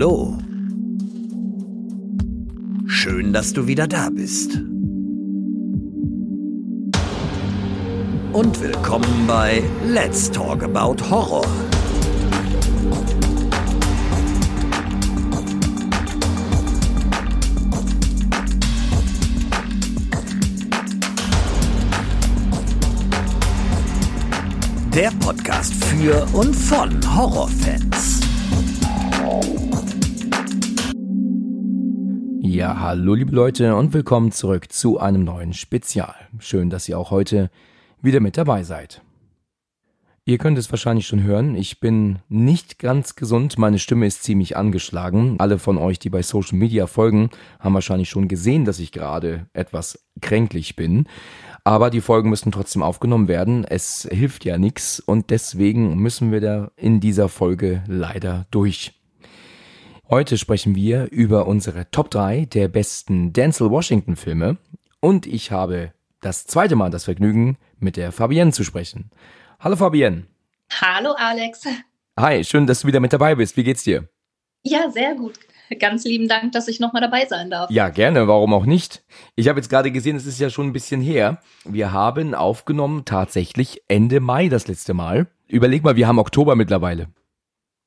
Hallo. Schön, dass du wieder da bist. Und willkommen bei Let's Talk About Horror. Der Podcast für und von Horrorfans. Ja, hallo liebe Leute und willkommen zurück zu einem neuen Spezial. Schön, dass ihr auch heute wieder mit dabei seid. Ihr könnt es wahrscheinlich schon hören, ich bin nicht ganz gesund, meine Stimme ist ziemlich angeschlagen. Alle von euch, die bei Social Media folgen, haben wahrscheinlich schon gesehen, dass ich gerade etwas kränklich bin. Aber die Folgen müssen trotzdem aufgenommen werden. Es hilft ja nichts und deswegen müssen wir da in dieser Folge leider durch. Heute sprechen wir über unsere Top 3 der besten Denzel Washington Filme und ich habe das zweite Mal das Vergnügen, mit der Fabienne zu sprechen. Hallo Fabienne. Hallo Alex. Hi, schön, dass du wieder mit dabei bist. Wie geht's dir? Ja, sehr gut. Ganz lieben Dank, dass ich nochmal dabei sein darf. Ja, gerne, warum auch nicht? Ich habe jetzt gerade gesehen, es ist ja schon ein bisschen her. Wir haben aufgenommen tatsächlich Ende Mai das letzte Mal. Überleg mal, wir haben Oktober mittlerweile.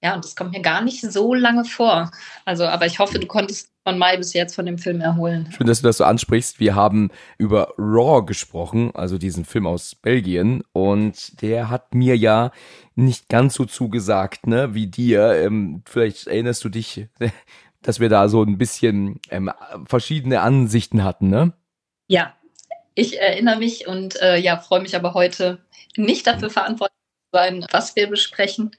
Ja, und das kommt mir gar nicht so lange vor. Also, aber ich hoffe, du konntest von Mai bis jetzt von dem Film erholen. Schön, dass du das so ansprichst. Wir haben über Raw gesprochen, also diesen Film aus Belgien. Und der hat mir ja nicht ganz so zugesagt, ne, wie dir. Ähm, vielleicht erinnerst du dich, dass wir da so ein bisschen ähm, verschiedene Ansichten hatten, ne? Ja, ich erinnere mich und äh, ja, freue mich aber heute nicht dafür verantwortlich zu sein, was wir besprechen.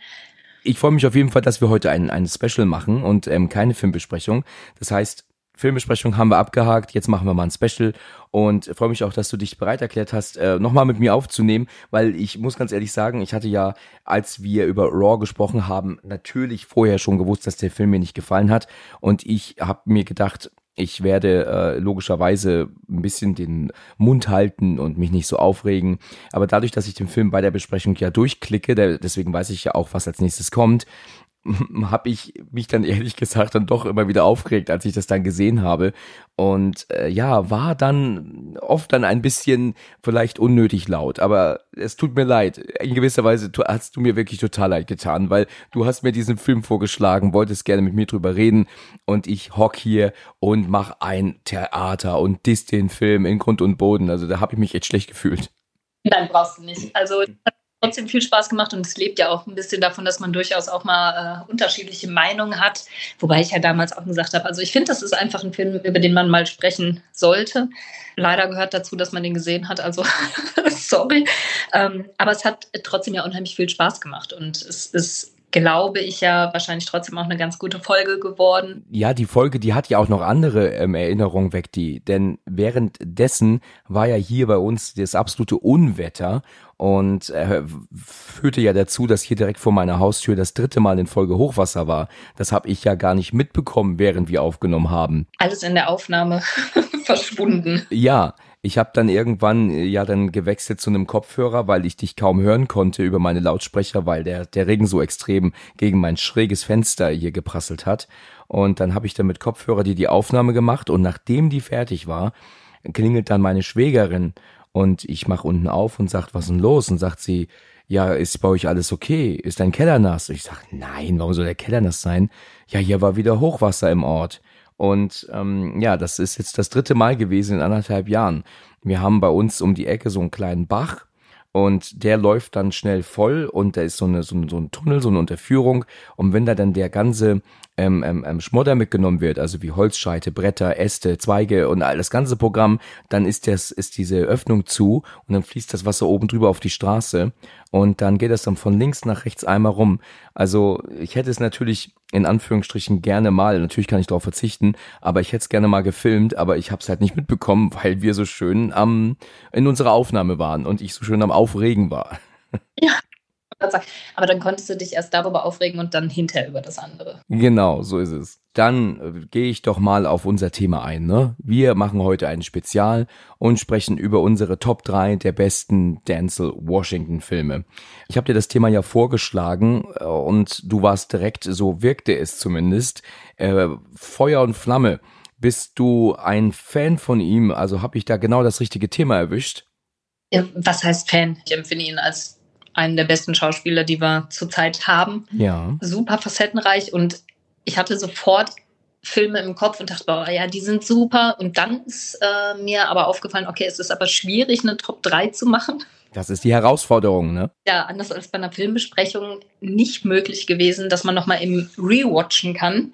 Ich freue mich auf jeden Fall, dass wir heute ein, ein Special machen und ähm, keine Filmbesprechung. Das heißt, Filmbesprechung haben wir abgehakt, jetzt machen wir mal ein Special und freue mich auch, dass du dich bereit erklärt hast, äh, nochmal mit mir aufzunehmen, weil ich muss ganz ehrlich sagen, ich hatte ja, als wir über Raw gesprochen haben, natürlich vorher schon gewusst, dass der Film mir nicht gefallen hat und ich habe mir gedacht, ich werde äh, logischerweise ein bisschen den Mund halten und mich nicht so aufregen. Aber dadurch, dass ich den Film bei der Besprechung ja durchklicke, der, deswegen weiß ich ja auch, was als nächstes kommt, habe ich mich dann ehrlich gesagt dann doch immer wieder aufgeregt, als ich das dann gesehen habe. Und äh, ja, war dann oft dann ein bisschen vielleicht unnötig laut. Aber es tut mir leid. In gewisser Weise hast du mir wirklich total leid getan, weil du hast mir diesen Film vorgeschlagen, wolltest gerne mit mir drüber reden und ich hock hier und mach ein Theater und diss den Film in Grund und Boden. Also da habe ich mich echt schlecht gefühlt. Nein, brauchst du nicht. Also trotzdem viel Spaß gemacht und es lebt ja auch ein bisschen davon, dass man durchaus auch mal äh, unterschiedliche Meinungen hat. Wobei ich ja damals auch gesagt habe, also ich finde, das ist einfach ein Film, über den man mal sprechen sollte. Leider gehört dazu, dass man den gesehen hat, also sorry. Ähm, aber es hat trotzdem ja unheimlich viel Spaß gemacht und es ist glaube ich ja wahrscheinlich trotzdem auch eine ganz gute Folge geworden. Ja, die Folge, die hat ja auch noch andere ähm, Erinnerungen weg, die, denn währenddessen war ja hier bei uns das absolute Unwetter und äh, führte ja dazu, dass hier direkt vor meiner Haustür das dritte Mal in Folge Hochwasser war. Das habe ich ja gar nicht mitbekommen, während wir aufgenommen haben. Alles in der Aufnahme verschwunden. Ja, ich habe dann irgendwann äh, ja dann gewechselt zu einem Kopfhörer, weil ich dich kaum hören konnte über meine Lautsprecher, weil der, der Regen so extrem gegen mein schräges Fenster hier geprasselt hat. Und dann habe ich dann mit Kopfhörer die die Aufnahme gemacht und nachdem die fertig war, klingelt dann meine Schwägerin und ich mache unten auf und sagt, was denn los? Und sagt sie, ja, ist bei euch alles okay? Ist dein Keller nass? Und ich sag, nein, warum soll der Keller nass sein? Ja, hier war wieder Hochwasser im Ort. Und ähm, ja, das ist jetzt das dritte Mal gewesen in anderthalb Jahren. Wir haben bei uns um die Ecke so einen kleinen Bach und der läuft dann schnell voll und da ist so, eine, so, ein, so ein Tunnel, so eine Unterführung und wenn da dann der ganze ähm, ähm, ähm, Schmodder mitgenommen wird, also wie Holzscheite, Bretter, Äste, Zweige und all das ganze Programm, dann ist das ist diese Öffnung zu und dann fließt das Wasser oben drüber auf die Straße und dann geht das dann von links nach rechts einmal rum. Also ich hätte es natürlich in Anführungsstrichen gerne mal, natürlich kann ich darauf verzichten, aber ich hätte es gerne mal gefilmt, aber ich habe es halt nicht mitbekommen, weil wir so schön am in unserer Aufnahme waren und ich so schön am Aufregen war. Ja, aber dann konntest du dich erst darüber aufregen und dann hinterher über das andere. Genau, so ist es. dann äh, gehe ich doch mal auf unser Thema ein. Ne? Wir machen heute ein Spezial und sprechen über unsere Top 3 der besten Denzel Washington Filme. Ich habe dir das Thema ja vorgeschlagen äh, und du warst direkt, so wirkte es zumindest, äh, Feuer und Flamme. Bist du ein Fan von ihm? Also habe ich da genau das richtige Thema erwischt? Was heißt Fan? Ich empfinde ihn als einen der besten Schauspieler, die wir zurzeit haben. Ja. Super facettenreich und ich hatte sofort Filme im Kopf und dachte, boah, ja, die sind super. Und dann ist äh, mir aber aufgefallen, okay, es ist aber schwierig, eine Top 3 zu machen. Das ist die Herausforderung, ne? Ja, anders als bei einer Filmbesprechung nicht möglich gewesen, dass man nochmal im Rewatchen kann.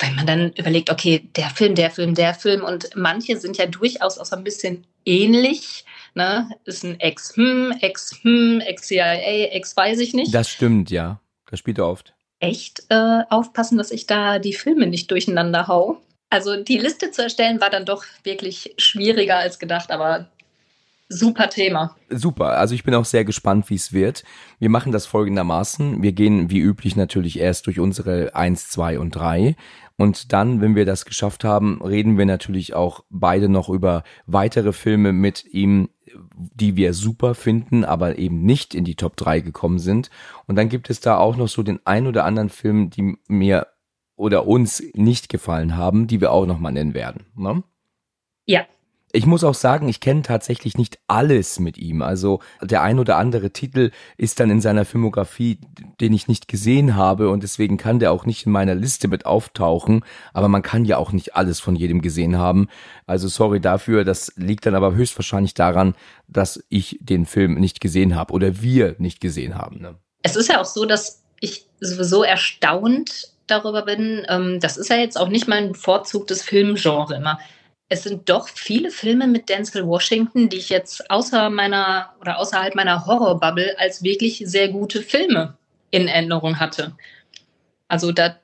Weil man dann überlegt, okay, der Film, der Film, der Film. Und manche sind ja durchaus auch so ein bisschen ähnlich. Ne? Ist ein Ex, hm, Ex, hm, Ex-CIA, Ex weiß ich nicht. Das stimmt, ja. Das spielt er oft echt äh, aufpassen, dass ich da die Filme nicht durcheinander hau. Also die Liste zu erstellen war dann doch wirklich schwieriger als gedacht, aber super Thema. Super, also ich bin auch sehr gespannt, wie es wird. Wir machen das folgendermaßen. Wir gehen wie üblich natürlich erst durch unsere 1, 2 und 3. Und dann, wenn wir das geschafft haben, reden wir natürlich auch beide noch über weitere Filme mit ihm, die wir super finden, aber eben nicht in die Top 3 gekommen sind. Und dann gibt es da auch noch so den ein oder anderen Film, die mir oder uns nicht gefallen haben, die wir auch noch mal nennen werden. Ne? Ja, ich muss auch sagen, ich kenne tatsächlich nicht alles mit ihm. Also der ein oder andere Titel ist dann in seiner Filmografie, den ich nicht gesehen habe und deswegen kann der auch nicht in meiner Liste mit auftauchen. Aber man kann ja auch nicht alles von jedem gesehen haben. Also sorry dafür. Das liegt dann aber höchstwahrscheinlich daran, dass ich den Film nicht gesehen habe oder wir nicht gesehen haben. Ne? Es ist ja auch so, dass ich sowieso erstaunt darüber bin. Ähm, das ist ja jetzt auch nicht mein bevorzugtes Filmgenre immer es sind doch viele Filme mit Denzel Washington, die ich jetzt außer meiner oder außerhalb meiner Horrorbubble als wirklich sehr gute Filme in Erinnerung hatte. Also da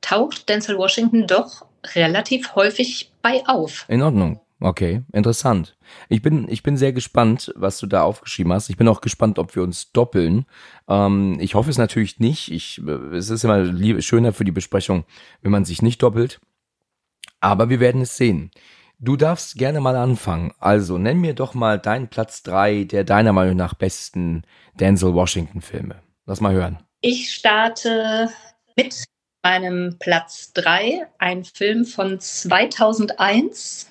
taucht Denzel Washington doch relativ häufig bei auf. In Ordnung. Okay, interessant. Ich bin, ich bin sehr gespannt, was du da aufgeschrieben hast. Ich bin auch gespannt, ob wir uns doppeln. Ähm, ich hoffe es natürlich nicht. Ich, es ist immer lieb, schöner für die Besprechung, wenn man sich nicht doppelt. Aber wir werden es sehen. Du darfst gerne mal anfangen. Also nenn mir doch mal deinen Platz drei der deiner Meinung nach besten Denzel Washington Filme. Lass mal hören. Ich starte mit meinem Platz drei, ein Film von 2001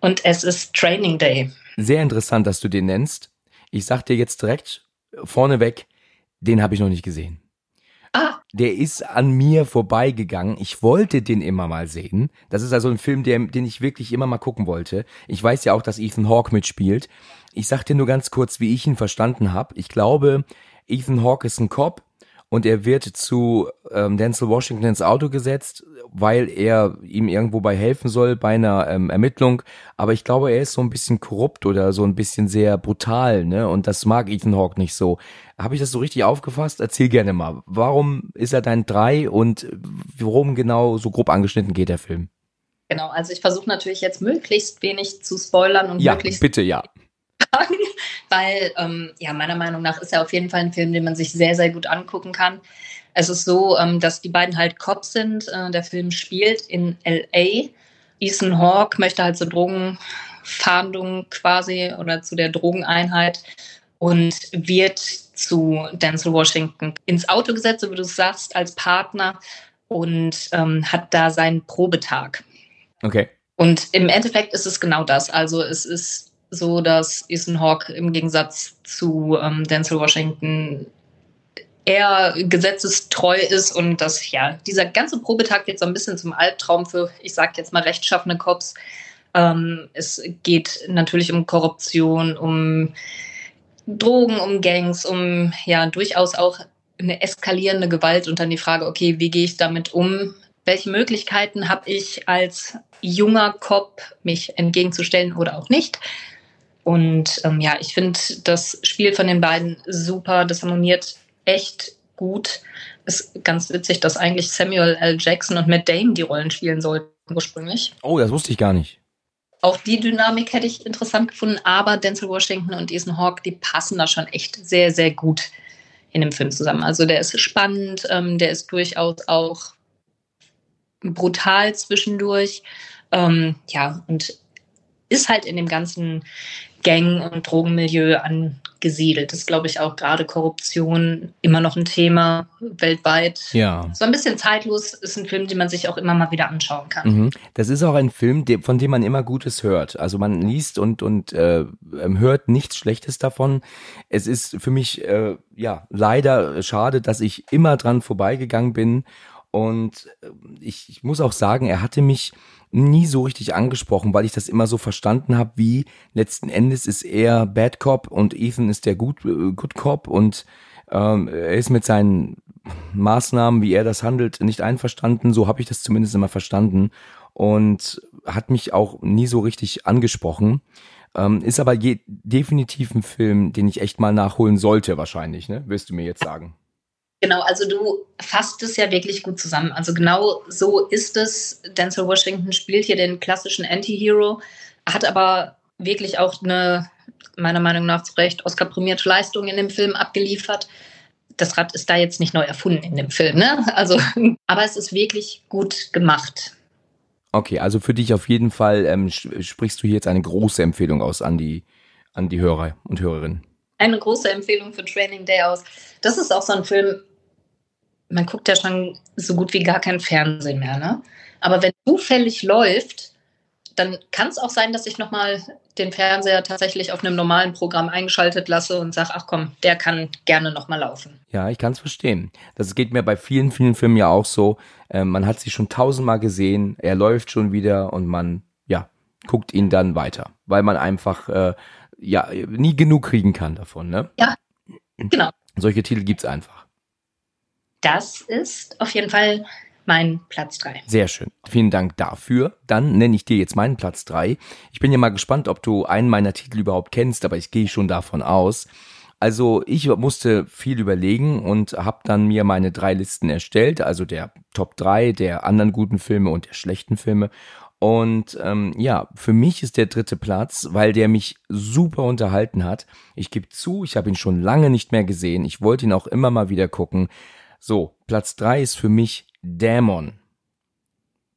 und es ist Training Day. Sehr interessant, dass du den nennst. Ich sag dir jetzt direkt vorneweg, den habe ich noch nicht gesehen. Der ist an mir vorbeigegangen. Ich wollte den immer mal sehen. Das ist also ein Film, der, den ich wirklich immer mal gucken wollte. Ich weiß ja auch, dass Ethan Hawke mitspielt. Ich sag dir nur ganz kurz, wie ich ihn verstanden habe. Ich glaube, Ethan Hawke ist ein Cop und er wird zu ähm, Denzel Washington ins Auto gesetzt, weil er ihm irgendwo bei helfen soll bei einer ähm, Ermittlung. Aber ich glaube, er ist so ein bisschen korrupt oder so ein bisschen sehr brutal, ne? Und das mag Ethan Hawke nicht so. Habe ich das so richtig aufgefasst? Erzähl gerne mal. Warum ist er dein drei und worum genau so grob angeschnitten geht der Film? Genau, also ich versuche natürlich jetzt möglichst wenig zu spoilern und ja, möglichst bitte ja sagen, weil ähm, ja meiner Meinung nach ist er auf jeden Fall ein Film, den man sich sehr, sehr gut angucken kann. Es ist so, ähm, dass die beiden halt Cops sind. Äh, der Film spielt in LA. Ethan Hawke möchte halt zur Drogenfahndung quasi oder zu der Drogeneinheit und wird zu Denzel Washington ins Auto gesetzt, so wie du sagst, als Partner und ähm, hat da seinen Probetag. Okay. Und im Endeffekt ist es genau das. Also es ist so, dass Ethan Hawke im Gegensatz zu ähm, Denzel Washington eher gesetzestreu ist und dass ja dieser ganze Probetag wird so ein bisschen zum Albtraum für, ich sag jetzt mal, rechtschaffene Cops. Ähm, es geht natürlich um Korruption, um Drogen, um Gangs, um ja durchaus auch eine eskalierende Gewalt und dann die Frage, okay, wie gehe ich damit um? Welche Möglichkeiten habe ich als junger Cop, mich entgegenzustellen oder auch nicht? Und ähm, ja, ich finde das Spiel von den beiden super. Das harmoniert echt gut. Ist ganz witzig, dass eigentlich Samuel L. Jackson und Matt Damon die Rollen spielen sollten ursprünglich. Oh, das wusste ich gar nicht. Auch die Dynamik hätte ich interessant gefunden, aber Denzel Washington und Ethan Hawke, die passen da schon echt sehr, sehr gut in dem Film zusammen. Also der ist spannend, ähm, der ist durchaus auch brutal zwischendurch. Ähm, ja, und ist halt in dem ganzen Gang- und Drogenmilieu angesiedelt. Das ist, glaube ich, auch gerade Korruption immer noch ein Thema weltweit. Ja. So ein bisschen zeitlos ist ein Film, den man sich auch immer mal wieder anschauen kann. Mhm. Das ist auch ein Film, von dem man immer Gutes hört. Also man liest und, und äh, hört nichts Schlechtes davon. Es ist für mich äh, ja leider schade, dass ich immer dran vorbeigegangen bin. Und äh, ich, ich muss auch sagen, er hatte mich nie so richtig angesprochen, weil ich das immer so verstanden habe, wie letzten Endes ist er Bad Cop und Ethan ist der Good, äh, Good Cop und ähm, er ist mit seinen Maßnahmen, wie er das handelt, nicht einverstanden. So habe ich das zumindest immer verstanden und hat mich auch nie so richtig angesprochen. Ähm, ist aber je, definitiv ein Film, den ich echt mal nachholen sollte, wahrscheinlich, ne? Wirst du mir jetzt sagen. Genau, also du fasst es ja wirklich gut zusammen. Also genau so ist es. Denzel Washington spielt hier den klassischen Anti-Hero, hat aber wirklich auch eine, meiner Meinung nach zu Recht, Oscar-prämierte Leistung in dem Film abgeliefert. Das Rad ist da jetzt nicht neu erfunden in dem Film, ne? Also, aber es ist wirklich gut gemacht. Okay, also für dich auf jeden Fall ähm, sprichst du hier jetzt eine große Empfehlung aus an die, an die Hörer und Hörerinnen. Eine große Empfehlung für Training Day aus. Das ist auch so ein Film, man guckt ja schon so gut wie gar kein Fernsehen mehr, ne? Aber wenn zufällig läuft, dann kann es auch sein, dass ich nochmal den Fernseher tatsächlich auf einem normalen Programm eingeschaltet lasse und sage, ach komm, der kann gerne nochmal laufen. Ja, ich kann es verstehen. Das geht mir bei vielen, vielen Filmen ja auch so. Äh, man hat sie schon tausendmal gesehen, er läuft schon wieder und man, ja, guckt ihn dann weiter, weil man einfach, äh, ja, nie genug kriegen kann davon, ne? Ja, genau. Solche Titel gibt's einfach. Das ist auf jeden Fall mein Platz 3. Sehr schön. Vielen Dank dafür. Dann nenne ich dir jetzt meinen Platz 3. Ich bin ja mal gespannt, ob du einen meiner Titel überhaupt kennst, aber ich gehe schon davon aus. Also ich musste viel überlegen und habe dann mir meine drei Listen erstellt, also der Top 3 der anderen guten Filme und der schlechten Filme. Und ähm, ja, für mich ist der dritte Platz, weil der mich super unterhalten hat. Ich gebe zu, ich habe ihn schon lange nicht mehr gesehen. Ich wollte ihn auch immer mal wieder gucken. So, Platz drei ist für mich Dämon.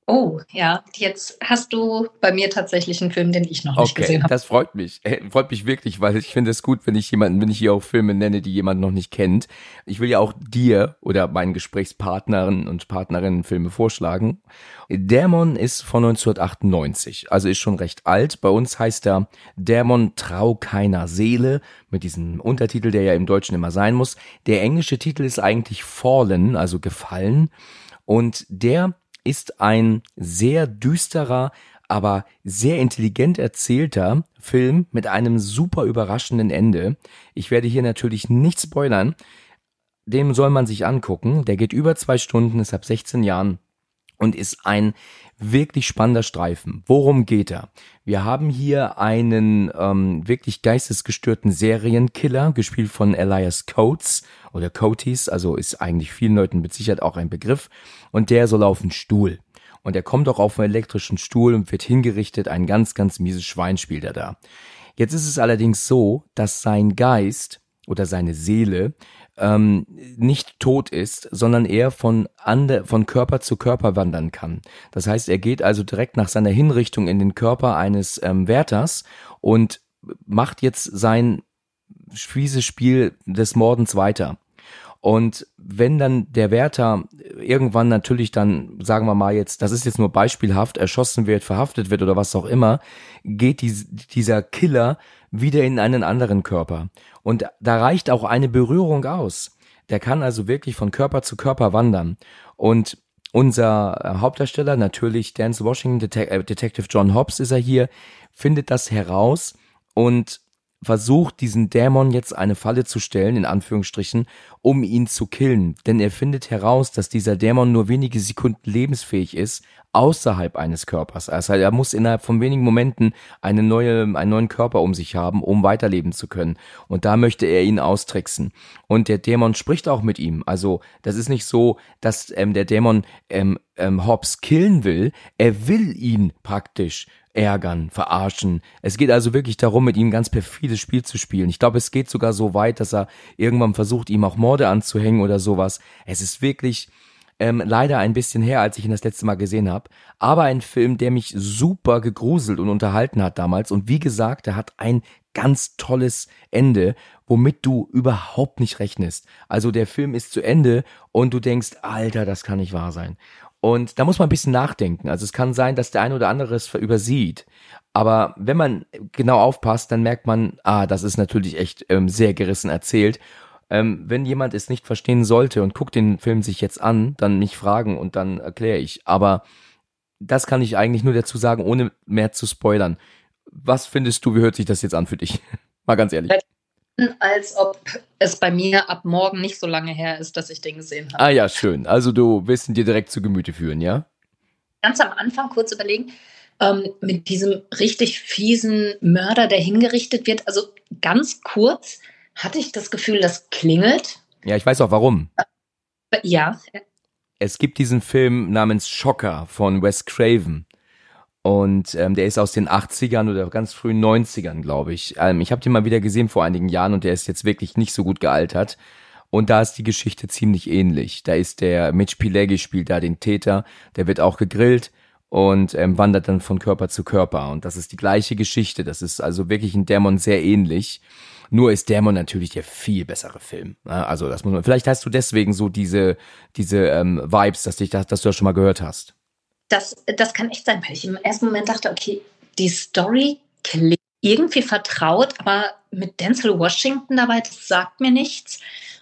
Oh, ja, jetzt hast du bei mir tatsächlich einen Film, den ich noch nicht okay, gesehen habe. Das freut mich. Äh, freut mich wirklich, weil ich finde es gut, wenn ich jemanden, wenn ich hier auch Filme nenne, die jemand noch nicht kennt. Ich will ja auch dir oder meinen Gesprächspartnerinnen und Partnerinnen Filme vorschlagen. Dämon ist von 1998, also ist schon recht alt. Bei uns heißt er Dämon Trau keiner Seele mit diesem Untertitel, der ja im Deutschen immer sein muss. Der englische Titel ist eigentlich Fallen, also gefallen. Und der ist ein sehr düsterer, aber sehr intelligent erzählter Film mit einem super überraschenden Ende. Ich werde hier natürlich nicht spoilern. Dem soll man sich angucken. Der geht über zwei Stunden, ist ab 16 Jahren und ist ein wirklich spannender Streifen. Worum geht er? Wir haben hier einen ähm, wirklich geistesgestörten Serienkiller, gespielt von Elias Coates oder Coates, also ist eigentlich vielen Leuten mit Sicherheit auch ein Begriff. Und der soll auf den Stuhl. Und er kommt auch auf einen elektrischen Stuhl und wird hingerichtet. Ein ganz, ganz mieses Schwein spielt er da. Jetzt ist es allerdings so, dass sein Geist oder seine Seele ähm, nicht tot ist, sondern er von, ande, von Körper zu Körper wandern kann. Das heißt, er geht also direkt nach seiner Hinrichtung in den Körper eines ähm, Wärters und macht jetzt sein fieses Spiel des Mordens weiter. Und wenn dann der Wärter irgendwann natürlich dann, sagen wir mal jetzt, das ist jetzt nur beispielhaft, erschossen wird, verhaftet wird oder was auch immer, geht die, dieser Killer wieder in einen anderen Körper. Und da reicht auch eine Berührung aus. Der kann also wirklich von Körper zu Körper wandern. Und unser äh, Hauptdarsteller, natürlich Dance Washington, äh, Detective John Hobbs ist er hier, findet das heraus und versucht, diesen Dämon jetzt eine Falle zu stellen, in Anführungsstrichen, um ihn zu killen. Denn er findet heraus, dass dieser Dämon nur wenige Sekunden lebensfähig ist, außerhalb eines Körpers. Also er muss innerhalb von wenigen Momenten eine neue, einen neuen Körper um sich haben, um weiterleben zu können. Und da möchte er ihn austricksen. Und der Dämon spricht auch mit ihm. Also das ist nicht so, dass ähm, der Dämon ähm, ähm, Hobbs killen will. Er will ihn praktisch ärgern, verarschen. Es geht also wirklich darum, mit ihm ganz perfides Spiel zu spielen. Ich glaube, es geht sogar so weit, dass er irgendwann versucht, ihm auch Morde anzuhängen oder sowas. Es ist wirklich Ähm, leider ein bisschen her, als ich ihn das letzte Mal gesehen habe. Aber ein Film, der mich super gegruselt und unterhalten hat damals. Und wie gesagt, er hat ein ganz tolles Ende, womit du überhaupt nicht rechnest. Also der Film ist zu Ende und du denkst, Alter, das kann nicht wahr sein. Und da muss man ein bisschen nachdenken. Also es kann sein, dass der eine oder andere es übersieht. Aber wenn man genau aufpasst, dann merkt man, ah, das ist natürlich echt ähm, sehr gerissen erzählt. Ähm, wenn jemand es nicht verstehen sollte und guckt den Film sich jetzt an, dann mich fragen und dann erkläre ich. Aber das kann ich eigentlich nur dazu sagen, ohne mehr zu spoilern. Was findest du, wie hört sich das jetzt an für dich? Mal ganz ehrlich. Als ob es bei mir ab morgen nicht so lange her ist, dass ich den gesehen habe. Ah ja, schön. Also du willst ihn dir direkt zu Gemüte führen, ja? Ganz am Anfang kurz überlegen, ähm, mit diesem richtig fiesen Mörder, der hingerichtet wird. Also ganz kurz hatte ich das Gefühl, das klingelt. Ja, ich weiß auch warum. Ja. Es gibt diesen Film namens Schocker von Wes Craven. Und ähm, der ist aus den 80ern oder ganz frühen 90ern, glaube ich. Ähm, ich habe den mal wieder gesehen vor einigen Jahren und der ist jetzt wirklich nicht so gut gealtert. Und da ist die Geschichte ziemlich ähnlich. Da ist der Mitch Pileggi spielt da den Täter, der wird auch gegrillt und ähm, wandert dann von Körper zu Körper. Und das ist die gleiche Geschichte. Das ist also wirklich ein Dämon sehr ähnlich. Nur ist Dämon natürlich der viel bessere Film. Also das muss man. Vielleicht hast du deswegen so diese diese ähm, Vibes, dass dich das, dass du das schon mal gehört hast. Das das kann echt sein, weil ich im ersten Moment dachte, okay, die Story klingt irgendwie vertraut, aber mit Denzel Washington dabei, das sagt mir nichts.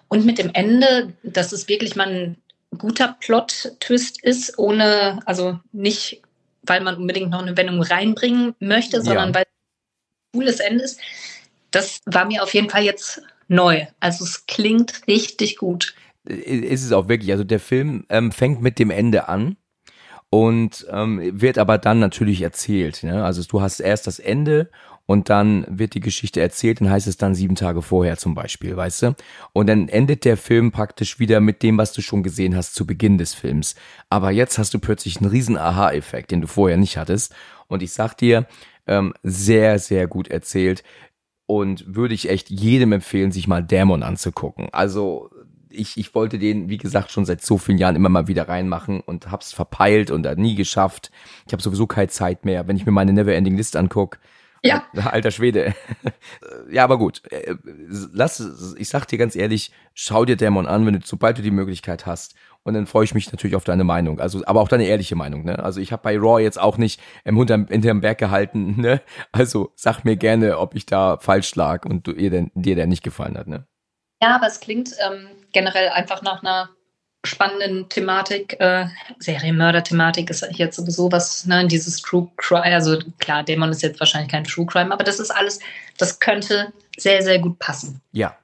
Und mit dem Ende, dass es wirklich mal ein guter Plot-Twist ist, ohne, also nicht, weil man unbedingt noch eine Wendung reinbringen möchte, sondern ja. weil es ein cooles Ende ist. Das war mir auf jeden Fall jetzt neu. Also es klingt richtig gut. Ist es auch wirklich. Also der Film ähm, fängt mit dem Ende an und ähm, wird aber dann natürlich erzählt. Ne? Also du hast erst das Ende und dann wird die Geschichte erzählt, dann heißt es dann sieben Tage vorher zum Beispiel, weißt du? Und dann endet der Film praktisch wieder mit dem, was du schon gesehen hast zu Beginn des Films. Aber jetzt hast du plötzlich einen riesen Aha-Effekt, den du vorher nicht hattest. Und ich sag dir, ähm, sehr, sehr gut erzählt. Und würde ich echt jedem empfehlen, sich mal Dämon anzugucken. Also ich, ich wollte den, wie gesagt, schon seit so vielen Jahren immer mal wieder reinmachen und hab's verpeilt und nie geschafft. Ich habe sowieso keine Zeit mehr. Wenn ich mir meine Neverending List anguck, ja. Alter Schwede. ja, aber gut. Äh, lass, ich sag dir ganz ehrlich, schau dir Dämon an, wenn du, sobald du die Möglichkeit hast. Und dann freue ich mich natürlich auf deine Meinung. Also, aber auch deine ehrliche Meinung, ne? Also ich habe bei Raw jetzt auch nicht im hinterm, hinterm Berg gehalten, ne? Also sag mir gerne, ob ich da falsch lag und du, ihr denn, dir der nicht gefallen hat, ne? Ja, aber es klingt ähm, generell einfach nach einer spannenden Thematik. Äh, Serienmörder-Thematik ist jetzt sowieso was, ne, dieses True Crime, also klar, Dämon ist jetzt wahrscheinlich kein True Crime, aber das ist alles, das könnte sehr, sehr gut passen. Ja.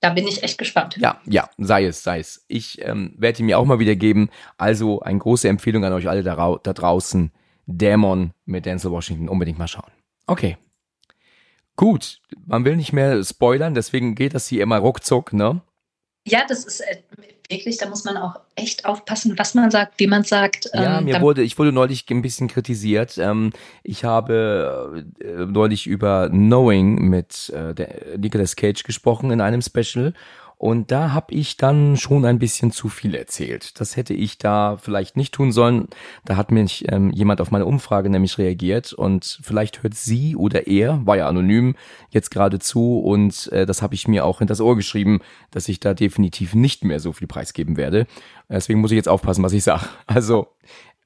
Da bin ich echt gespannt. Ja, ja, sei es, sei es. Ich ähm, werde ihn mir auch mal wieder geben. Also eine große Empfehlung an euch alle da, da draußen. Dämon mit Denzel Washington unbedingt mal schauen. Okay. Gut, man will nicht mehr spoilern, deswegen geht das hier immer ruckzuck, ne? Ja, das ist äh, wirklich, da muss man auch echt aufpassen, was man sagt, wie man sagt. Ja, ähm, mir wurde, ich wurde neulich ein bisschen kritisiert. Ähm, ich habe äh, neulich über Knowing mit äh, Nicolas Cage gesprochen in einem Special und da habe ich dann schon ein bisschen zu viel erzählt. Das hätte ich da vielleicht nicht tun sollen. Da hat mich ähm, jemand auf meine Umfrage nämlich reagiert und vielleicht hört sie oder er, war ja anonym, jetzt gerade zu und äh, das habe ich mir auch in das Ohr geschrieben, dass ich da definitiv nicht mehr so viel preisgeben werde. Deswegen muss ich jetzt aufpassen, was ich sage. Also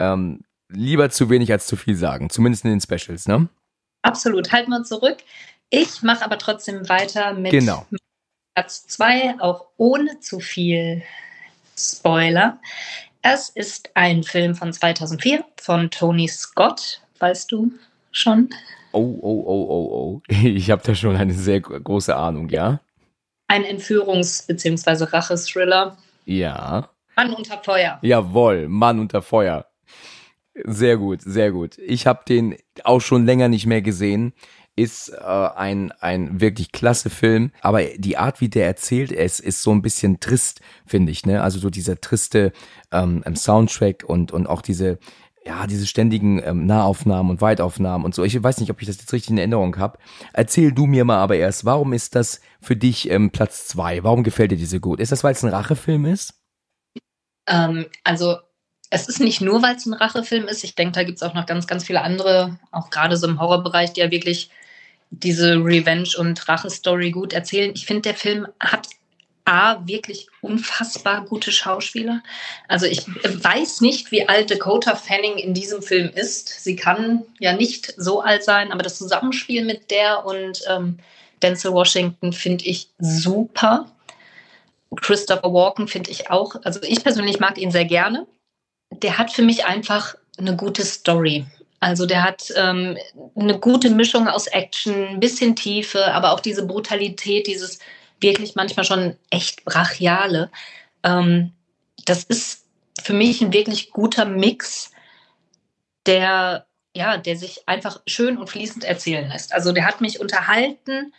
ähm, lieber zu wenig als zu viel sagen, zumindest in den Specials, ne? Absolut, halten wir zurück. Ich mache aber trotzdem weiter mit genau. Platz 2, auch ohne zu viel Spoiler. Es ist ein Film von 2004 von Tony Scott, weißt du schon? Oh, oh, oh, oh, oh. Ich habe da schon eine sehr große Ahnung, ja? Ein Entführungs- bzw. Rachethriller. Ja. Mann unter Feuer. Jawohl, Mann unter Feuer. Sehr gut, sehr gut. Ich habe den auch schon länger nicht mehr gesehen ist äh, ein, ein wirklich klasse Film, aber die Art, wie der erzählt ist, ist so ein bisschen trist, finde ich. Ne? Also so dieser triste ähm, Soundtrack und, und auch diese, ja, diese ständigen ähm, Nahaufnahmen und Weitaufnahmen und so. Ich weiß nicht, ob ich das jetzt richtig in Erinnerung habe. Erzähl du mir mal aber erst, warum ist das für dich ähm, Platz zwei? Warum gefällt dir diese gut? Ist das, weil es ein Rachefilm ist? Ähm, also es ist nicht nur, weil es ein Rachefilm ist. Ich denke, da gibt es auch noch ganz, ganz viele andere, auch gerade so im Horrorbereich, die ja wirklich diese Revenge- und Rache-Story gut erzählen. Ich finde, der Film hat A, wirklich unfassbar gute Schauspieler. Also ich weiß nicht, wie alt Dakota Fanning in diesem Film ist. Sie kann ja nicht so alt sein, aber das Zusammenspiel mit der und ähm, Denzel Washington finde ich super. Christopher Walken finde ich auch, also ich persönlich mag ihn sehr gerne. Der hat für mich einfach eine gute Story. Also der hat ähm, eine gute Mischung aus Action, ein bisschen Tiefe, aber auch diese Brutalität, dieses wirklich manchmal schon echt brachiale. Ähm, das ist für mich ein wirklich guter Mix, der ja, der sich einfach schön und fließend erzählen lässt. Also der hat mich unterhalten,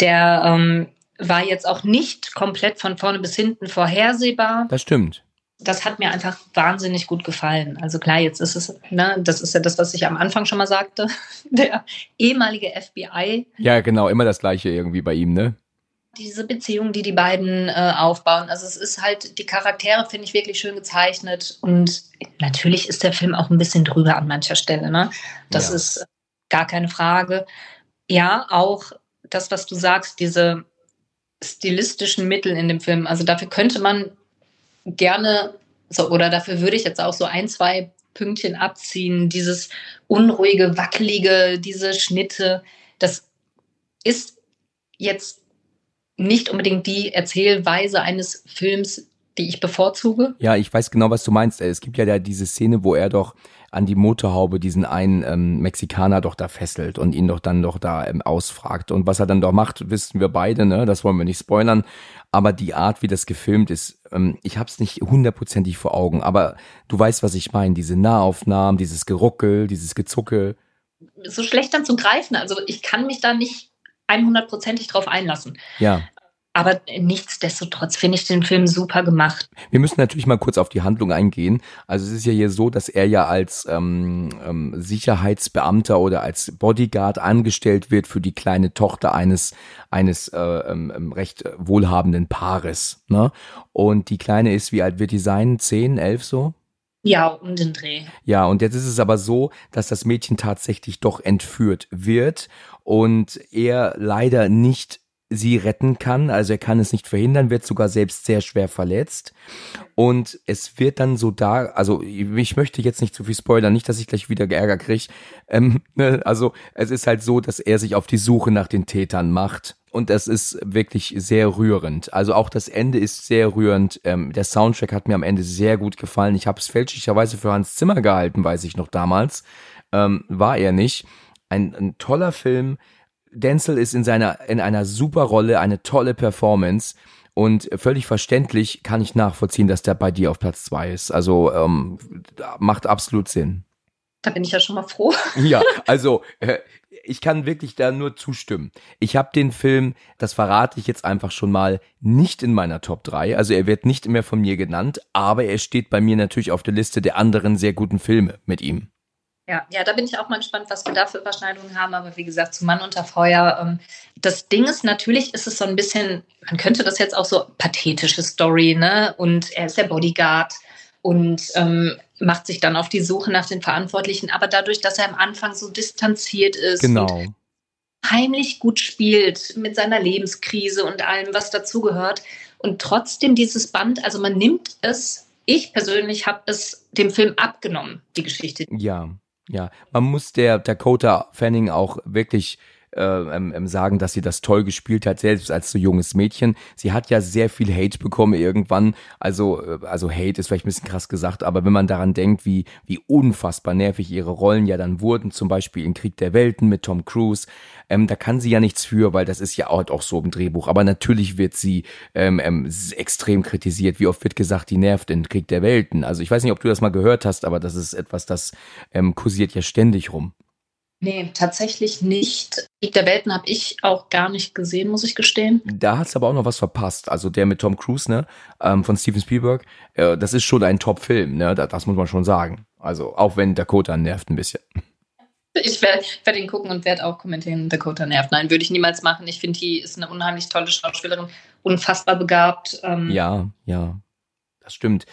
der ähm, war jetzt auch nicht komplett von vorne bis hinten vorhersehbar. Das stimmt. Das hat mir einfach wahnsinnig gut gefallen. Also klar, jetzt ist es, ne, das ist ja das, was ich am Anfang schon mal sagte, der ehemalige FBI. Ja, genau, immer das gleiche irgendwie bei ihm, ne? Diese Beziehung, die die beiden äh, aufbauen. Also es ist halt, die Charaktere finde ich wirklich schön gezeichnet und natürlich ist der Film auch ein bisschen drüber an mancher Stelle, ne? Das ja. ist gar keine Frage. Ja, auch das, was du sagst, diese stilistischen Mittel in dem Film. Also dafür könnte man gerne, so, oder dafür würde ich jetzt auch so ein, zwei Pünktchen abziehen. Dieses unruhige, wackelige, diese Schnitte, das ist jetzt nicht unbedingt die Erzählweise eines Films, die ich bevorzuge. Ja, ich weiß genau, was du meinst. Es gibt ja da diese Szene, wo er doch an die Motorhaube diesen einen ähm, Mexikaner doch da fesselt und ihn doch dann doch da ähm, ausfragt. Und was er dann doch macht, wissen wir beide, ne? Das wollen wir nicht spoilern. Aber die Art, wie das gefilmt ist, ähm, ich hab's nicht hundertprozentig vor Augen, aber du weißt, was ich meine. Diese Nahaufnahmen, dieses Geruckel, dieses Gezuckel. So schlecht dann zu greifen. Also ich kann mich da nicht 100%ig drauf einlassen. Ja. Aber nichtsdestotrotz finde ich den Film super gemacht. Wir müssen natürlich mal kurz auf die Handlung eingehen. Also es ist ja hier so, dass er ja als ähm, ähm, Sicherheitsbeamter oder als Bodyguard angestellt wird für die kleine Tochter eines eines äh, ähm, ähm recht wohlhabenden Paares. Ne? Und die kleine ist, wie alt wird die sein? Zehn, elf so? Ja, um den Dreh. Ja, und jetzt ist es aber so, dass das Mädchen tatsächlich doch entführt wird und er leider nicht sie retten kann. Also er kann es nicht verhindern, wird sogar selbst sehr schwer verletzt. Und es wird dann so da, also ich möchte jetzt nicht zu viel spoilern, nicht, dass ich gleich wieder Ärger kriege. Ähm, ne, also es ist halt so, dass er sich auf die Suche nach den Tätern macht. Und das ist wirklich sehr rührend. Also auch das Ende ist sehr rührend. Ähm, der Soundtrack hat mir am Ende sehr gut gefallen. Ich habe es fälschlicherweise für Hans Zimmer gehalten, weiß ich noch damals. Ähm, war er nicht. Ein, ein toller Film Denzel ist in seiner, in einer super Rolle, eine tolle Performance. Und völlig verständlich kann ich nachvollziehen, dass der bei dir auf Platz zwei ist. Also ähm, macht absolut Sinn. Da bin ich ja schon mal froh. Ja, also äh, ich kann wirklich da nur zustimmen. Ich habe den Film, das verrate ich jetzt einfach schon mal, nicht in meiner Top 3. Also er wird nicht mehr von mir genannt, aber er steht bei mir natürlich auf der Liste der anderen sehr guten Filme mit ihm. Ja, ja, da bin ich auch mal gespannt, was wir da für Überschneidungen haben. Aber wie gesagt, zu Mann unter Feuer. Ähm, das Ding ist, natürlich ist es so ein bisschen, man könnte das jetzt auch so pathetische Story, ne? Und er ist der Bodyguard und ähm, macht sich dann auf die Suche nach den Verantwortlichen. Aber dadurch, dass er am Anfang so distanziert ist genau. und heimlich gut spielt mit seiner Lebenskrise und allem, was dazugehört. Und trotzdem dieses Band, also man nimmt es ich persönlich habe es dem Film abgenommen, die Geschichte. Ja, ja, man muss der Dakota Fanning auch wirklich ähm, ähm, sagen, dass sie das toll gespielt hat, selbst als so junges Mädchen. Sie hat ja sehr viel Hate bekommen irgendwann. Also, äh, also Hate ist vielleicht ein bisschen krass gesagt, aber wenn man daran denkt, wie, wie unfassbar nervig ihre Rollen ja dann wurden, zum Beispiel in Krieg der Welten mit Tom Cruise, ähm, da kann sie ja nichts für, weil das ist ja auch, auch so im Drehbuch. Aber natürlich wird sie ähm, ähm, extrem kritisiert. Wie oft wird gesagt, die nervt in Krieg der Welten. Also ich weiß nicht, ob du das mal gehört hast, aber das ist etwas, das ähm, kursiert ja ständig rum. Nee, tatsächlich nicht. Krieg der Welten habe ich auch gar nicht gesehen, muss ich gestehen. Da hast du aber auch noch was verpasst. Also der mit Tom Cruise, ne, ähm, von Steven Spielberg, äh, das ist schon ein Top-Film, ne, das, das muss man schon sagen. Also auch wenn Dakota nervt ein bisschen. Ich werde werd ihn gucken und werde auch kommentieren, Dakota nervt. Nein, würde ich niemals machen. Ich finde, die ist eine unheimlich tolle Schauspielerin, unfassbar begabt. Ähm ja, ja, das stimmt.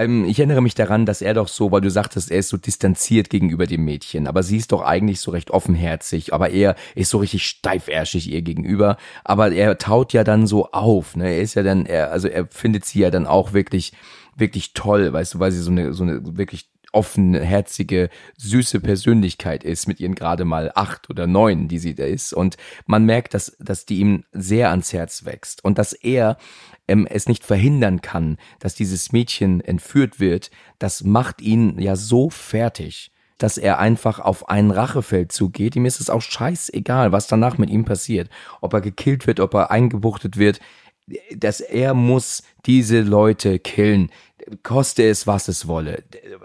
Ähm, ich erinnere mich daran, dass er doch so, weil du sagtest, er ist so distanziert gegenüber dem Mädchen, aber sie ist doch eigentlich so recht offenherzig, aber er ist so richtig steifärschig ihr gegenüber, aber er taut ja dann so auf, ne? Er ist ja dann, er, also er findet sie ja dann auch wirklich, wirklich toll, weißt du, weil sie so eine, so eine wirklich offenherzige, süße Persönlichkeit ist mit ihren gerade mal acht oder neun, die sie da ist. Und man merkt, dass, dass die ihm sehr ans Herz wächst und dass er ähm, es nicht verhindern kann, dass dieses Mädchen entführt wird. Das macht ihn ja so fertig, dass er einfach auf einen Rachefeld zugeht. Ihm ist es auch scheißegal, was danach mit ihm passiert. Ob er gekillt wird, ob er eingebuchtet wird dass er muss diese Leute killen koste es, was es wolle.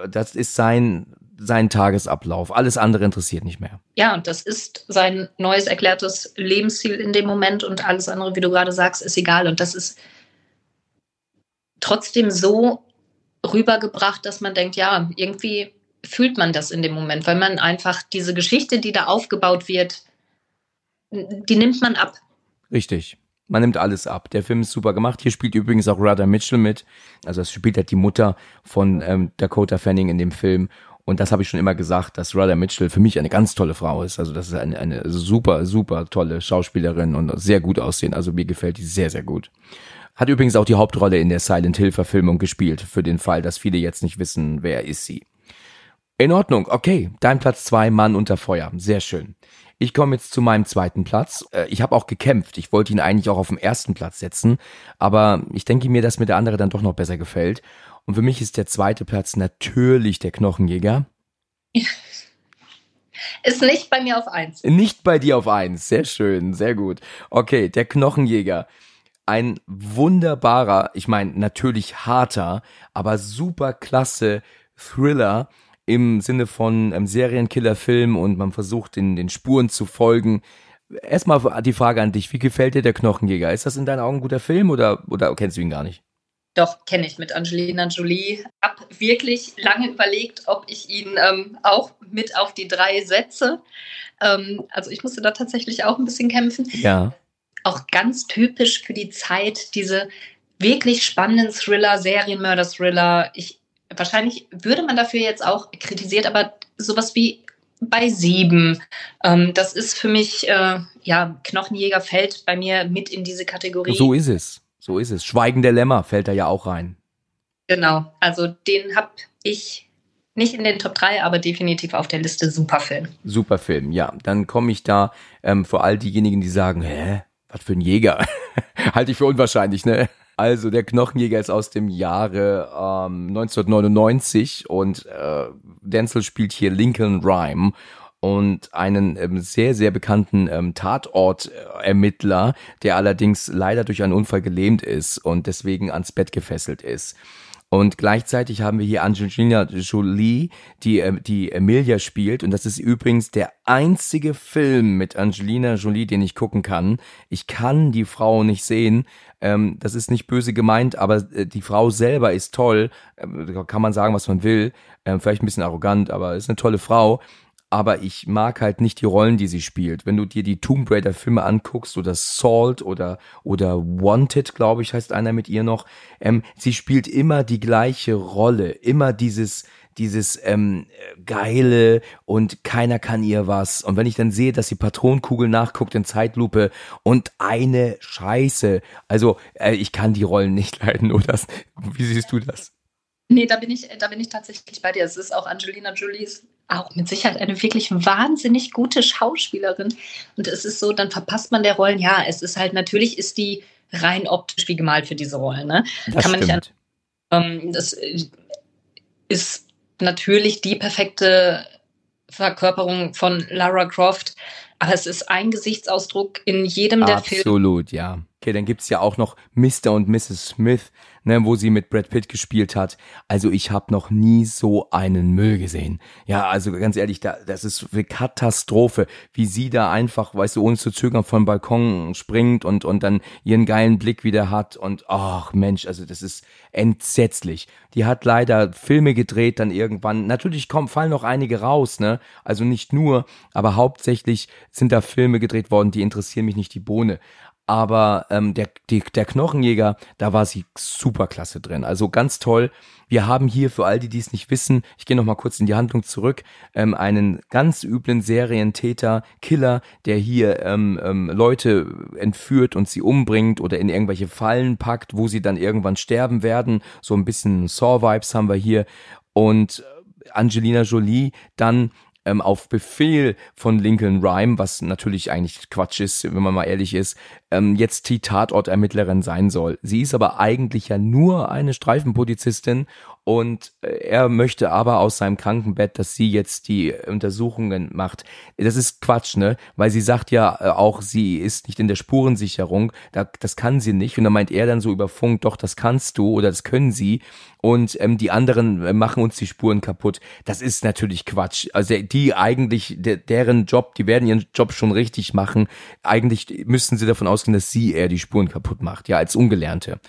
Das ist sein, sein Tagesablauf. Alles andere interessiert nicht mehr. Ja, und das ist sein neues erklärtes Lebensziel in dem Moment und alles andere, wie du gerade sagst, ist egal. Und das ist trotzdem so rübergebracht, dass man denkt, ja, irgendwie fühlt man das in dem Moment, weil man einfach diese Geschichte, die da aufgebaut wird, die nimmt man ab. Richtig. Man nimmt alles ab. Der Film ist super gemacht. Hier spielt übrigens auch Rada Mitchell mit. Also es spielt halt die Mutter von ähm, Dakota Fanning in dem Film. Und das habe ich schon immer gesagt, dass Rada Mitchell für mich eine ganz tolle Frau ist. Also das ist eine, eine super, super tolle Schauspielerin und sehr gut aussehen. Also mir gefällt die sehr, sehr gut. Hat übrigens auch die Hauptrolle in der Silent Hill Verfilmung gespielt, für den Fall, dass viele jetzt nicht wissen, wer ist sie. In Ordnung, okay. Dein Platz zwei, Mann unter Feuer. Sehr schön. Ich komme jetzt zu meinem zweiten Platz. Äh, ich habe auch gekämpft. Ich wollte ihn eigentlich auch auf dem ersten Platz setzen, aber ich denke mir, dass mir der andere dann doch noch besser gefällt. Und für mich ist der zweite Platz natürlich der Knochenjäger. Ist nicht bei mir auf eins. Nicht bei dir auf eins. Sehr schön, sehr gut. Okay, der Knochenjäger. Ein wunderbarer, ich meine natürlich harter, aber super klasse Thriller im Sinne von ähm, Serienkillerfilm und man versucht den, den Spuren zu folgen. Erstmal die Frage an dich, wie gefällt dir der Knochenjäger? Ist das in deinen Augen ein guter Film oder, oder kennst du ihn gar nicht? Doch, kenne ich mit Angelina Jolie. Hab wirklich lange überlegt, ob ich ihn ähm, auch mit auf die drei setze. Ähm, also ich musste da tatsächlich auch ein bisschen kämpfen. Ja. Auch ganz typisch für die Zeit, diese wirklich spannenden Thriller, Serienmörder-Thriller. Ich wahrscheinlich würde man dafür jetzt auch kritisiert, aber sowas wie bei sieben, ähm, das ist für mich, äh, ja, Knochenjäger fällt bei mir mit in diese Kategorie. So ist es, so ist es. Schweigen der Lämmer fällt da ja auch rein. Genau, also den habe ich nicht in den Top 3, aber definitiv auf der Liste Superfilm. Superfilm, ja. Dann komme ich da ähm, für all diejenigen, die sagen, hä, was für ein Jäger? Halte ich für unwahrscheinlich, ne? Also der Knochenjäger ist aus dem Jahre ähm, 1999 und äh, Denzel spielt hier Lincoln Rhyme und einen ähm, sehr, sehr bekannten ähm, Tatortermittler, der allerdings leider durch einen Unfall gelähmt ist und deswegen ans Bett gefesselt ist. Und gleichzeitig haben wir hier Angelina Jolie, die, äh, die Emilia spielt. Und das ist übrigens der einzige Film mit Angelina Jolie, den ich gucken kann. Ich kann die Frau nicht sehen. Ähm, das ist nicht böse gemeint, aber äh, die Frau selber ist toll. Ähm, kann man sagen, was man will. Ähm, vielleicht ein bisschen arrogant, aber ist eine tolle Frau aber ich mag halt nicht die Rollen, die sie spielt. Wenn du dir die Tomb Raider Filme anguckst oder Salt oder oder Wanted, glaube ich, heißt einer mit ihr noch, ähm, sie spielt immer die gleiche Rolle, immer dieses dieses ähm, geile und keiner kann ihr was. Und wenn ich dann sehe, dass die Patronenkugel nachguckt in Zeitlupe und eine Scheiße, also äh, ich kann die Rollen nicht leiden, oder? Wie siehst du das? Nee, da bin ich, da bin ich tatsächlich bei dir. Es ist auch Angelina Jolies auch mit Sicherheit eine wirklich wahnsinnig gute Schauspielerin. Und es ist so, dann verpasst man der Rollen. Ja, es ist halt, natürlich ist die rein optisch wie gemalt für diese Rollen. Ne? Das Kann man stimmt. nicht an, ähm, Das äh, ist natürlich die perfekte Verkörperung von Lara Croft. Aber es ist ein Gesichtsausdruck in jedem der Filme. Absolut, ja. Okay, dann gibt's ja auch noch Mr. und Mrs. Smith, ne, wo sie mit Brad Pitt gespielt hat. Also ich habe noch nie so einen Müll gesehen. Ja, also ganz ehrlich, da, das ist eine Katastrophe, wie sie da einfach, weißt du, ohne zu zögern vom Balkon springt und, und dann ihren geilen Blick wieder hat und ach Mensch, also das ist entsetzlich. Die hat leider Filme gedreht dann irgendwann. Natürlich kommen, fallen noch einige raus, ne? Also nicht nur, aber hauptsächlich sind da Filme gedreht worden, die interessieren mich nicht die Bohne. Aber ähm, der, die, der Knochenjäger, da war sie super klasse drin. Also ganz toll. Wir haben hier, für all die, die es nicht wissen, ich gehe noch mal kurz in die Handlung zurück, ähm, einen ganz üblen Serientäter, Killer, der hier ähm, ähm, Leute entführt und sie umbringt oder in irgendwelche Fallen packt, wo sie dann irgendwann sterben werden. So ein bisschen Saw-Vibes haben wir hier. Und Angelina Jolie dann ähm, auf Befehl von Lincoln Rhyme, was natürlich eigentlich Quatsch ist, wenn man mal ehrlich ist, ähm, jetzt die Tatortermittlerin sein soll. Sie ist aber eigentlich ja nur eine Streifenpolizistin und äh, er möchte aber aus seinem Krankenbett, dass sie jetzt die Untersuchungen macht. Das ist Quatsch, ne? Weil sie sagt ja äh, auch, sie ist nicht in der Spurensicherung, das kann sie nicht. Und dann meint er dann so über Funk, doch, das kannst du oder das können sie. Und ähm, die anderen äh, machen uns die Spuren kaputt. Das ist natürlich Quatsch. Also die eigentlich, deren Job, die werden ihren Job schon richtig machen. Eigentlich müssten sie davon ausgehen, dass sie eher die Spuren kaputt macht, ja, als Ungelernte.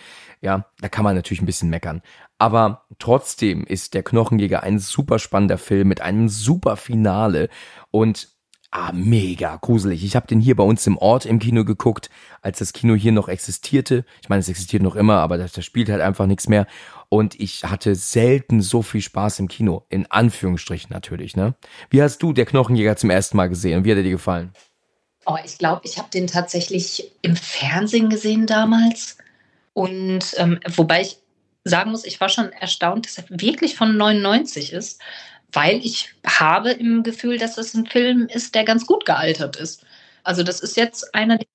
Ja, da kann man natürlich ein bisschen meckern. Aber trotzdem ist der Knochenjäger ein super spannender Film mit einem super Finale und ah, mega gruselig. Ich habe den hier bei uns im Ort im Kino geguckt, als das Kino hier noch existierte. Ich meine, es existiert noch immer, aber das, das spielt halt einfach nichts mehr. Und ich hatte selten so viel Spaß im Kino. In Anführungsstrichen natürlich, ne? Wie hast du der Knochenjäger zum ersten Mal gesehen? Wie hat er dir gefallen? Oh, ich glaube, ich habe den tatsächlich im Fernsehen gesehen damals. Und ähm, wobei ich sagen muss, ich war schon erstaunt, dass er wirklich von 99 ist, weil ich habe im Gefühl, dass es ein Film ist, der ganz gut gealtert ist. Also das ist jetzt einer, den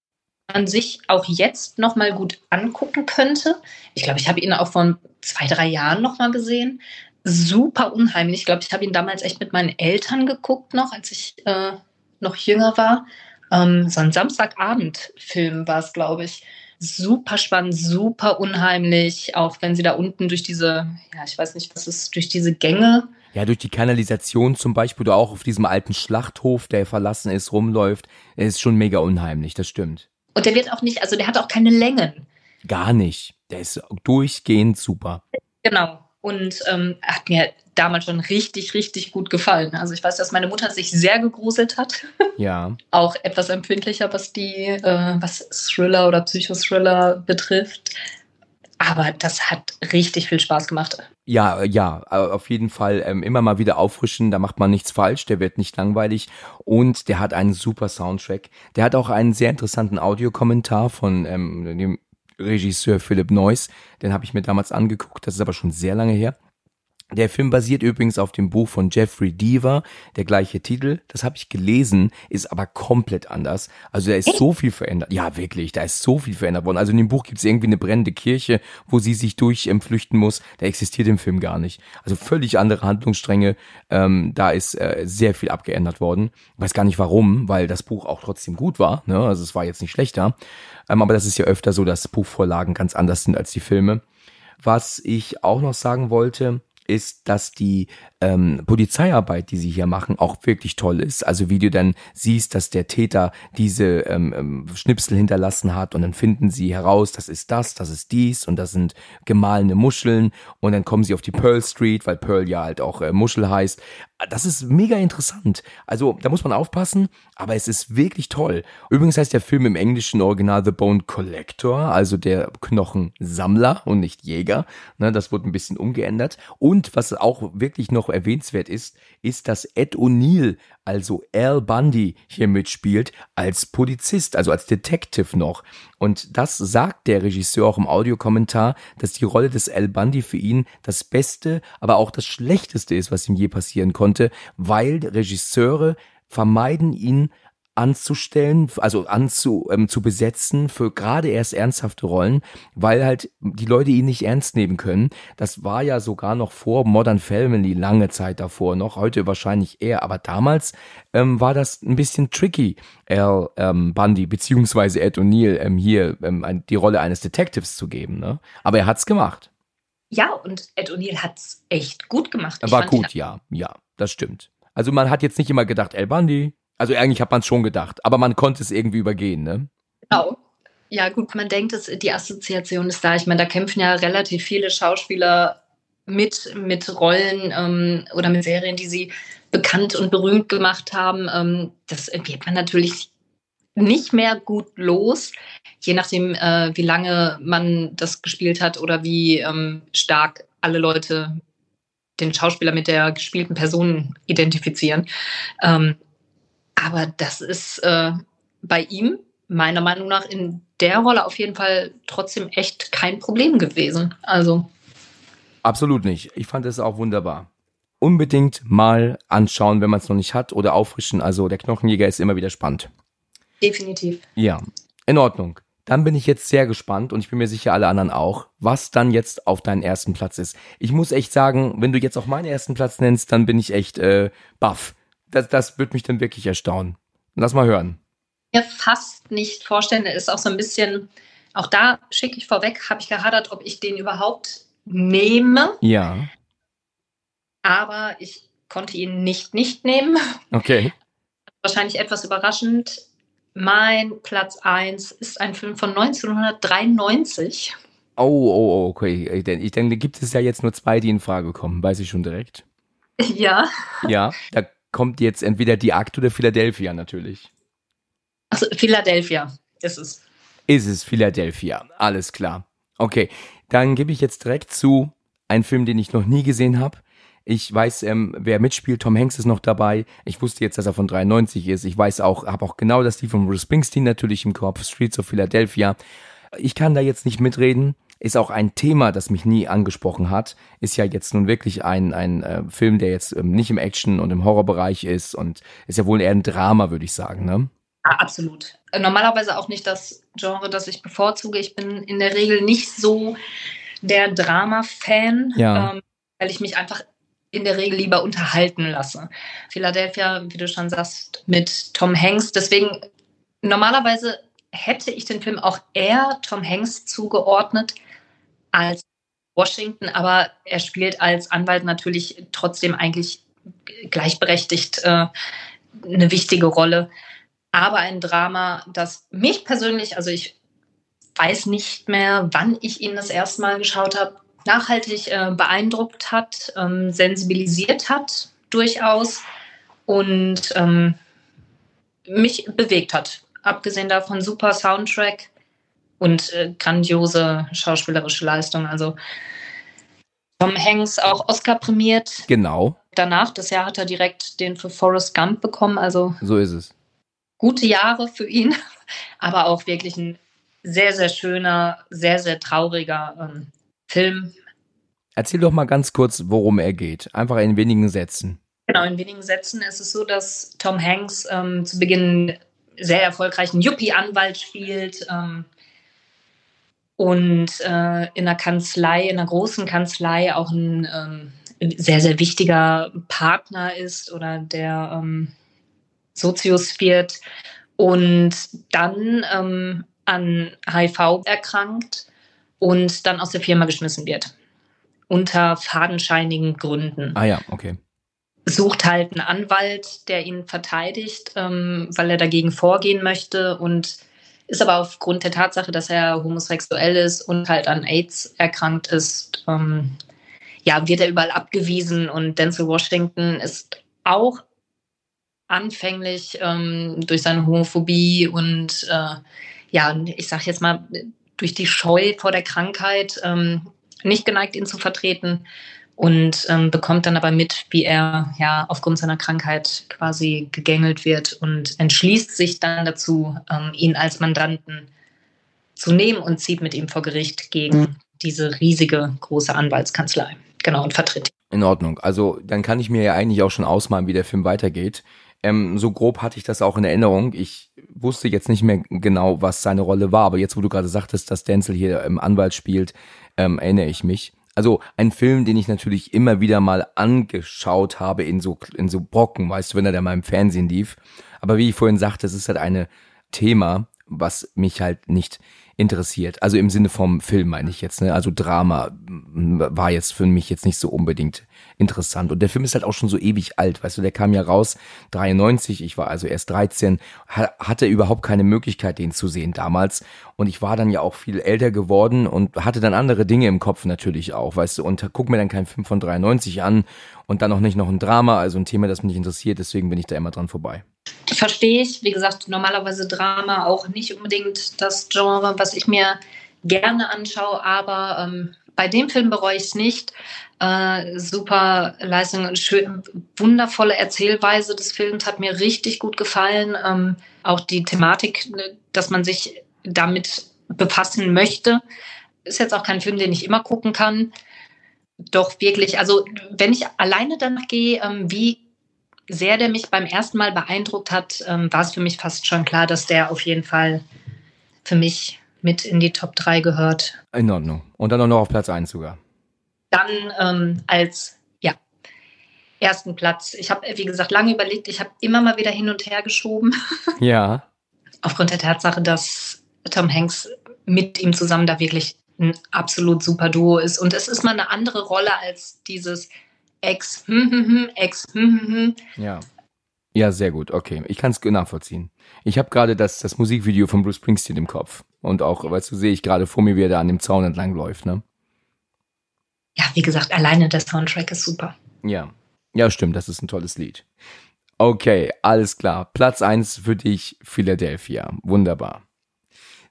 man sich auch jetzt noch mal gut angucken könnte. Ich glaube, ich habe ihn auch vor zwei, drei Jahren noch mal gesehen. Super unheimlich. Ich glaube, ich habe ihn damals echt mit meinen Eltern geguckt noch, als ich äh, noch jünger war. Ähm, so ein Samstagabendfilm war es, glaube ich super spannend, super unheimlich, auch wenn sie da unten durch diese, ja, ich weiß nicht, was ist, durch diese Gänge. Ja, durch die Kanalisation zum Beispiel oder auch auf diesem alten Schlachthof, der verlassen ist, rumläuft, ist schon mega unheimlich, das stimmt. Und der wird auch nicht, also der hat auch keine Längen. Gar nicht. Der ist durchgehend super. Genau. Und ähm, hat mir damals schon richtig, richtig gut gefallen. Also ich weiß, dass meine Mutter sich sehr gegruselt hat. Ja. Auch etwas empfindlicher, was die, äh, was Thriller oder Psychothriller betrifft. Aber das hat richtig viel Spaß gemacht. Ja, ja, auf jeden Fall ähm, immer mal wieder auffrischen, da macht man nichts falsch, der wird nicht langweilig und der hat einen super Soundtrack. Der hat auch einen sehr interessanten Audiokommentar von ähm, dem Regisseur Philipp Neuss, den habe ich mir damals angeguckt, das ist aber schon sehr lange her. Der Film basiert übrigens auf dem Buch von Jeffrey Deaver, der gleiche Titel. Das habe ich gelesen, ist aber komplett anders. Also da ist so viel verändert. Ja, wirklich, da ist so viel verändert worden. Also in dem Buch gibt es irgendwie eine brennende Kirche, wo sie sich durchflüchten muss. Da existiert im Film gar nicht. Also völlig andere Handlungsstränge. Ähm, da ist äh, sehr viel abgeändert worden. Ich weiß gar nicht warum, weil das Buch auch trotzdem gut war. Ne? Also es war jetzt nicht schlechter. Ähm, aber das ist ja öfter so, dass Buchvorlagen ganz anders sind als die Filme. Was ich auch noch sagen wollte, ist, dass die ähm, Polizeiarbeit, die sie hier machen, auch wirklich toll ist. Also wie du dann siehst, dass der Täter diese ähm, ähm, Schnipsel hinterlassen hat und dann finden sie heraus, das ist das, das ist dies und das sind gemahlene Muscheln und dann kommen sie auf die Pearl Street, weil Pearl ja halt auch äh, Muschel heißt. Das ist mega interessant. Also da muss man aufpassen, aber es ist wirklich toll. Übrigens heißt der Film im englischen Original The Bone Collector, also der Knochensammler und nicht Jäger. Ne, das wurde ein bisschen umgeändert. Und was auch wirklich noch erwähnenswert ist, ist, dass Ed O'Neill, also Al Bundy, hier mitspielt als Polizist, also als Detective noch. Und das sagt der Regisseur auch im Audiokommentar, dass die Rolle des Al Bundy für ihn das Beste, aber auch das Schlechteste ist, was ihm je passieren konnte, weil Regisseure vermeiden ihn anzustellen, also anzu, ähm, zu besetzen für gerade erst ernsthafte Rollen, weil halt die Leute ihn nicht ernst nehmen können. Das war ja sogar noch vor Modern Family lange Zeit davor noch, heute wahrscheinlich eher, aber damals ähm, war das ein bisschen tricky, Al ähm, Bundy beziehungsweise Ed O'Neill ähm, hier ähm, die Rolle eines Detectives zu geben. Ne? Aber er hat's gemacht. Ja, und Ed O'Neill hat's echt gut gemacht. Ich war gut, ja, ja, das stimmt. Also man hat jetzt nicht immer gedacht, Al Bundy, also eigentlich hat man es schon gedacht, aber man konnte es irgendwie übergehen, ne? Genau. Ja, gut, man denkt, dass die Assoziation ist da. Ich meine, da kämpfen ja relativ viele Schauspieler mit, mit Rollen ähm, oder mit Serien, die sie bekannt und berühmt gemacht haben. Ähm, das wird man natürlich nicht mehr gut los, je nachdem, äh, wie lange man das gespielt hat oder wie ähm, stark alle Leute den Schauspieler mit der gespielten Person identifizieren. Ähm, aber das ist äh, bei ihm meiner Meinung nach in der Rolle auf jeden Fall trotzdem echt kein Problem gewesen. Also absolut nicht. Ich fand es auch wunderbar. Unbedingt mal anschauen, wenn man es noch nicht hat oder auffrischen. Also der Knochenjäger ist immer wieder spannend. Definitiv. Ja, in Ordnung. Dann bin ich jetzt sehr gespannt und ich bin mir sicher, alle anderen auch, was dann jetzt auf deinen ersten Platz ist. Ich muss echt sagen, wenn du jetzt auch meinen ersten Platz nennst, dann bin ich echt äh, baff. Das, das wird mich dann wirklich erstaunen. Lass mal hören. Mir fast nicht vorstellen, der ist auch so ein bisschen, auch da schicke ich vorweg, habe ich gehadert, ob ich den überhaupt nehme. Ja. Aber ich konnte ihn nicht nicht nehmen. Okay. Wahrscheinlich etwas überraschend. Mein Platz 1 ist ein Film von 1993. Oh, oh, oh, okay. Ich denke, ich denke, gibt es ja jetzt nur zwei, die in Frage kommen, weiß ich schon direkt. Ja. Ja, da kommt jetzt entweder die Akt oder Philadelphia natürlich. Also Philadelphia ist es. Ist es Philadelphia, alles klar. Okay, dann gebe ich jetzt direkt zu, ein Film, den ich noch nie gesehen habe. Ich weiß, ähm, wer mitspielt. Tom Hanks ist noch dabei. Ich wusste jetzt, dass er von 93 ist. Ich weiß auch, habe auch genau das die von Bruce Springsteen natürlich im Kopf. Streets of Philadelphia. Ich kann da jetzt nicht mitreden. Ist auch ein Thema, das mich nie angesprochen hat. Ist ja jetzt nun wirklich ein, ein äh, Film, der jetzt ähm, nicht im Action- und im Horrorbereich ist und ist ja wohl eher ein Drama, würde ich sagen, ne? Ja, absolut. Normalerweise auch nicht das Genre, das ich bevorzuge. Ich bin in der Regel nicht so der Drama-Fan, ja. ähm, weil ich mich einfach in der Regel lieber unterhalten lasse. Philadelphia, wie du schon sagst, mit Tom Hanks. Deswegen, normalerweise hätte ich den Film auch eher Tom Hanks zugeordnet als Washington, aber er spielt als Anwalt natürlich trotzdem eigentlich gleichberechtigt äh, eine wichtige Rolle. Aber ein Drama, das mich persönlich, also ich weiß nicht mehr, wann ich ihn das erste Mal geschaut habe, nachhaltig äh, beeindruckt hat, ähm, sensibilisiert hat durchaus und ähm, mich bewegt hat. Abgesehen davon super Soundtrack und äh, grandiose schauspielerische Leistung. Also Tom Hanks auch Oscar prämiert. Genau. Danach, das Jahr hat er direkt den für Forrest Gump bekommen. Also so ist es. Gute Jahre für ihn, aber auch wirklich ein sehr, sehr schöner, sehr, sehr trauriger ähm, Film. Erzähl doch mal ganz kurz, worum er geht. Einfach in wenigen Sätzen. Genau, in wenigen Sätzen ist es so, dass Tom Hanks ähm, zu Beginn sehr erfolgreichen Yuppie-Anwalt spielt ähm, und äh, in einer Kanzlei, in einer großen Kanzlei auch ein ähm, sehr, sehr wichtiger Partner ist oder der ähm, Sozius wird und dann ähm, an HIV erkrankt und dann aus der Firma geschmissen wird. Unter fadenscheinigen Gründen. Ah ja, okay. Sucht halt einen Anwalt, der ihn verteidigt, ähm, weil er dagegen vorgehen möchte und ist aber aufgrund der Tatsache, dass er homosexuell ist und halt an AIDS erkrankt ist, ähm, ja, wird er überall abgewiesen und Denzel Washington ist auch anfänglich ähm, durch seine Homophobie und äh, ja, ich sag jetzt mal, durch die Scheu vor der Krankheit ähm, nicht geneigt, ihn zu vertreten und ähm, bekommt dann aber mit, wie er ja aufgrund seiner Krankheit quasi gegängelt wird und entschließt sich dann dazu, ähm, ihn als Mandanten zu nehmen und zieht mit ihm vor Gericht gegen diese riesige große Anwaltskanzlei. Genau, und vertritt. In Ordnung. Also dann kann ich mir ja eigentlich auch schon ausmalen, wie der Film weitergeht. Ähm, so grob hatte ich das auch in Erinnerung. Ich wusste jetzt nicht mehr genau, was seine Rolle war, aber jetzt, wo du gerade sagtest, dass Denzel hier im Anwalt spielt, ähm, erinnere ich mich. Also ein Film, den ich natürlich immer wieder mal angeschaut habe in so in so Brocken, weißt du, wenn er da mal im Fernsehen lief. Aber wie ich vorhin sagte, es ist halt ein Thema, was mich halt nicht interessiert. Also im Sinne vom Film meine ich jetzt. Ne? Also Drama war jetzt für mich jetzt nicht so unbedingt interessant. Und der Film ist halt auch schon so ewig alt. Weißt du, der kam ja raus 93. Ich war also erst 13. Hatte überhaupt keine Möglichkeit, den zu sehen damals. Und ich war dann ja auch viel älter geworden und hatte dann andere Dinge im Kopf natürlich auch. Weißt du, und guck mir dann keinen Film von 93 an und dann auch nicht noch ein Drama, also ein Thema, das mich interessiert. Deswegen bin ich da immer dran vorbei. Verstehe ich. Wie gesagt, normalerweise Drama auch nicht unbedingt das Genre, was ich mir gerne anschaue, aber ähm, bei dem Film bereue ich es nicht. Äh, super Leistung, schön, wundervolle Erzählweise des Films hat mir richtig gut gefallen. Ähm, auch die Thematik, ne, dass man sich damit befassen möchte. Ist jetzt auch kein Film, den ich immer gucken kann. Doch wirklich, also wenn ich alleine danach gehe, ähm, wie sehr der mich beim ersten Mal beeindruckt hat, ähm, war es für mich fast schon klar, dass der auf jeden Fall für mich mit in die Top 3 gehört. In Ordnung. Und dann auch noch auf Platz 1 sogar. Dann ähm, als ja, ersten Platz. Ich habe, wie gesagt, lange überlegt. Ich habe immer mal wieder hin und her geschoben. Ja. Aufgrund der Tatsache, dass Tom Hanks mit ihm zusammen da wirklich ein absolut super Duo ist. Und es ist mal eine andere Rolle als dieses Ex, hm, hm, hm, Ex, hm, hm, hm. Ja. Ja, sehr gut. Okay, ich kann es nachvollziehen. Ich habe gerade das, das Musikvideo von Bruce Springsteen im Kopf. Und auch, weißt du, sehe ich gerade vor mir, wie er da an dem Zaun entlang läuft, ne? Ja, wie gesagt, alleine der Soundtrack ist super. Ja. Ja, stimmt, das ist ein tolles Lied. Okay, alles klar. Platz eins für dich, Philadelphia. Wunderbar.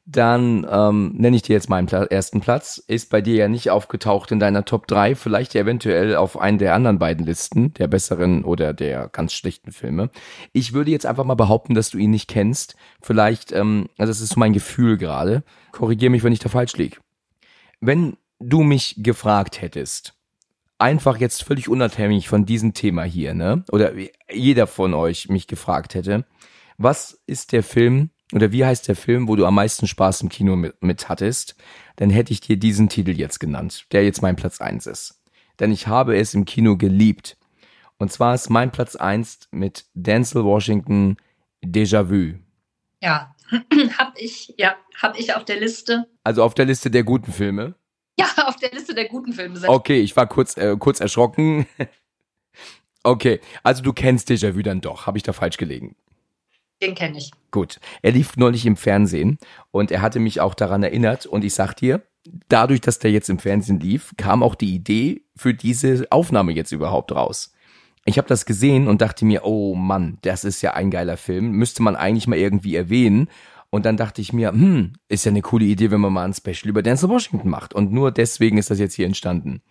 Dann ähm, nenne ich dir jetzt meinen Pla ersten Platz. Ist bei dir ja nicht aufgetaucht in deiner Top 3, vielleicht eventuell auf einen der anderen beiden Listen, der besseren oder der ganz schlechten Filme. Ich würde jetzt einfach mal behaupten, dass du ihn nicht kennst. Vielleicht, ähm, also das ist so mein Gefühl gerade. Korrigier mich, wenn ich da falsch liege. Wenn du mich gefragt hättest, einfach jetzt völlig unabhängig von diesem Thema hier, ne? Oder jeder von euch mich gefragt hätte, was ist der Film, oder wie heißt der Film, wo du am meisten Spaß im Kino mit, mit hattest, dann hätte ich dir diesen Titel jetzt genannt, der jetzt mein Platz eins ist. Denn ich habe es im Kino geliebt. Und zwar ist mein Platz eins mit Denzel Washington Déjà-vu. Ja, hab ich, ja, hab ich auf der Liste. Also auf der Liste der guten Filme. Ja, auf der Liste der guten Filme. Okay, ich war kurz, äh, kurz erschrocken. okay, also du kennst Déjà-vu dann doch. Habe ich da falsch gelegen? Den kenne ich. Gut. Er lief neulich im Fernsehen und er hatte mich auch daran erinnert und ich sag dir, dadurch, dass der jetzt im Fernsehen lief, kam auch die Idee für diese Aufnahme jetzt überhaupt raus. Ich habe das gesehen und dachte mir, oh Mann, das ist ja ein geiler Film, müsste man eigentlich mal irgendwie erwähnen. Und dann dachte ich mir, hm, ist ja eine coole Idee, wenn man mal ein Special über Denzel Washington macht. Und nur deswegen ist das jetzt hier entstanden.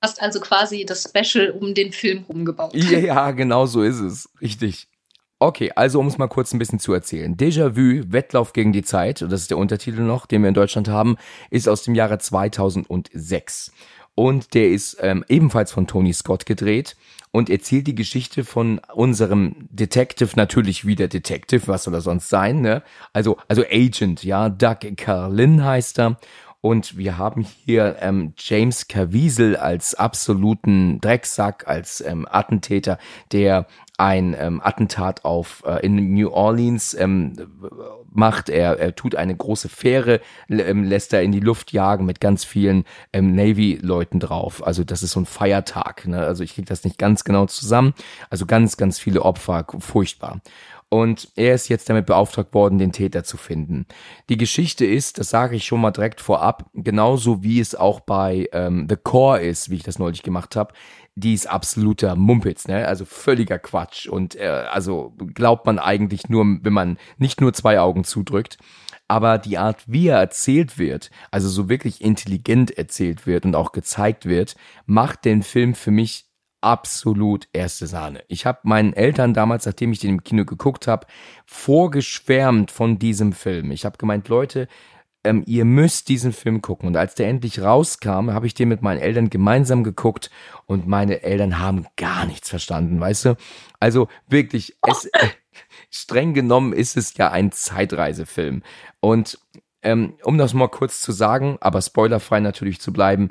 Du hast also quasi das Special um den Film rumgebaut. Ja, genau so ist es. Richtig. Okay, also um es mal kurz ein bisschen zu erzählen. Déjà-vu, Wettlauf gegen die Zeit, das ist der Untertitel noch, den wir in Deutschland haben, ist aus dem Jahre 2006. Und der ist ähm, ebenfalls von Tony Scott gedreht und erzählt die Geschichte von unserem Detective, natürlich wieder Detective, was soll er sonst sein, ne? Also, also Agent, ja, Doug Carlin heißt er. Und wir haben hier ähm, James Caviezel als absoluten Drecksack, als ähm, Attentäter, der ein ähm, Attentat auf äh, in New Orleans ähm, macht. Er, er tut eine große Fähre, ähm, lässt er in die Luft jagen mit ganz vielen ähm, Navy-Leuten drauf. Also das ist so ein Feiertag. Ne? Also ich kriege das nicht ganz genau zusammen. Also ganz, ganz viele Opfer, furchtbar und er ist jetzt damit beauftragt worden, den Täter zu finden. Die Geschichte ist, das sage ich schon mal direkt vorab, genauso wie es auch bei ähm, The Core ist, wie ich das neulich gemacht habe, die ist absoluter Mumpitz, ne? Also völliger Quatsch und äh, also glaubt man eigentlich nur, wenn man nicht nur zwei Augen zudrückt. Aber die Art, wie er erzählt wird, also so wirklich intelligent erzählt wird und auch gezeigt wird, macht den Film für mich absolut erste Sahne. Ich habe meinen Eltern damals, nachdem ich den im Kino geguckt habe, vorgeschwärmt von diesem Film. Ich habe gemeint, Leute, ähm, ihr müsst diesen Film gucken. Und als der endlich rauskam, habe ich den mit meinen Eltern gemeinsam geguckt und meine Eltern haben gar nichts verstanden, weißt du? Also wirklich, es, äh, streng genommen ist es ja ein Zeitreisefilm. Und ähm, um das mal kurz zu sagen, aber spoilerfrei natürlich zu bleiben,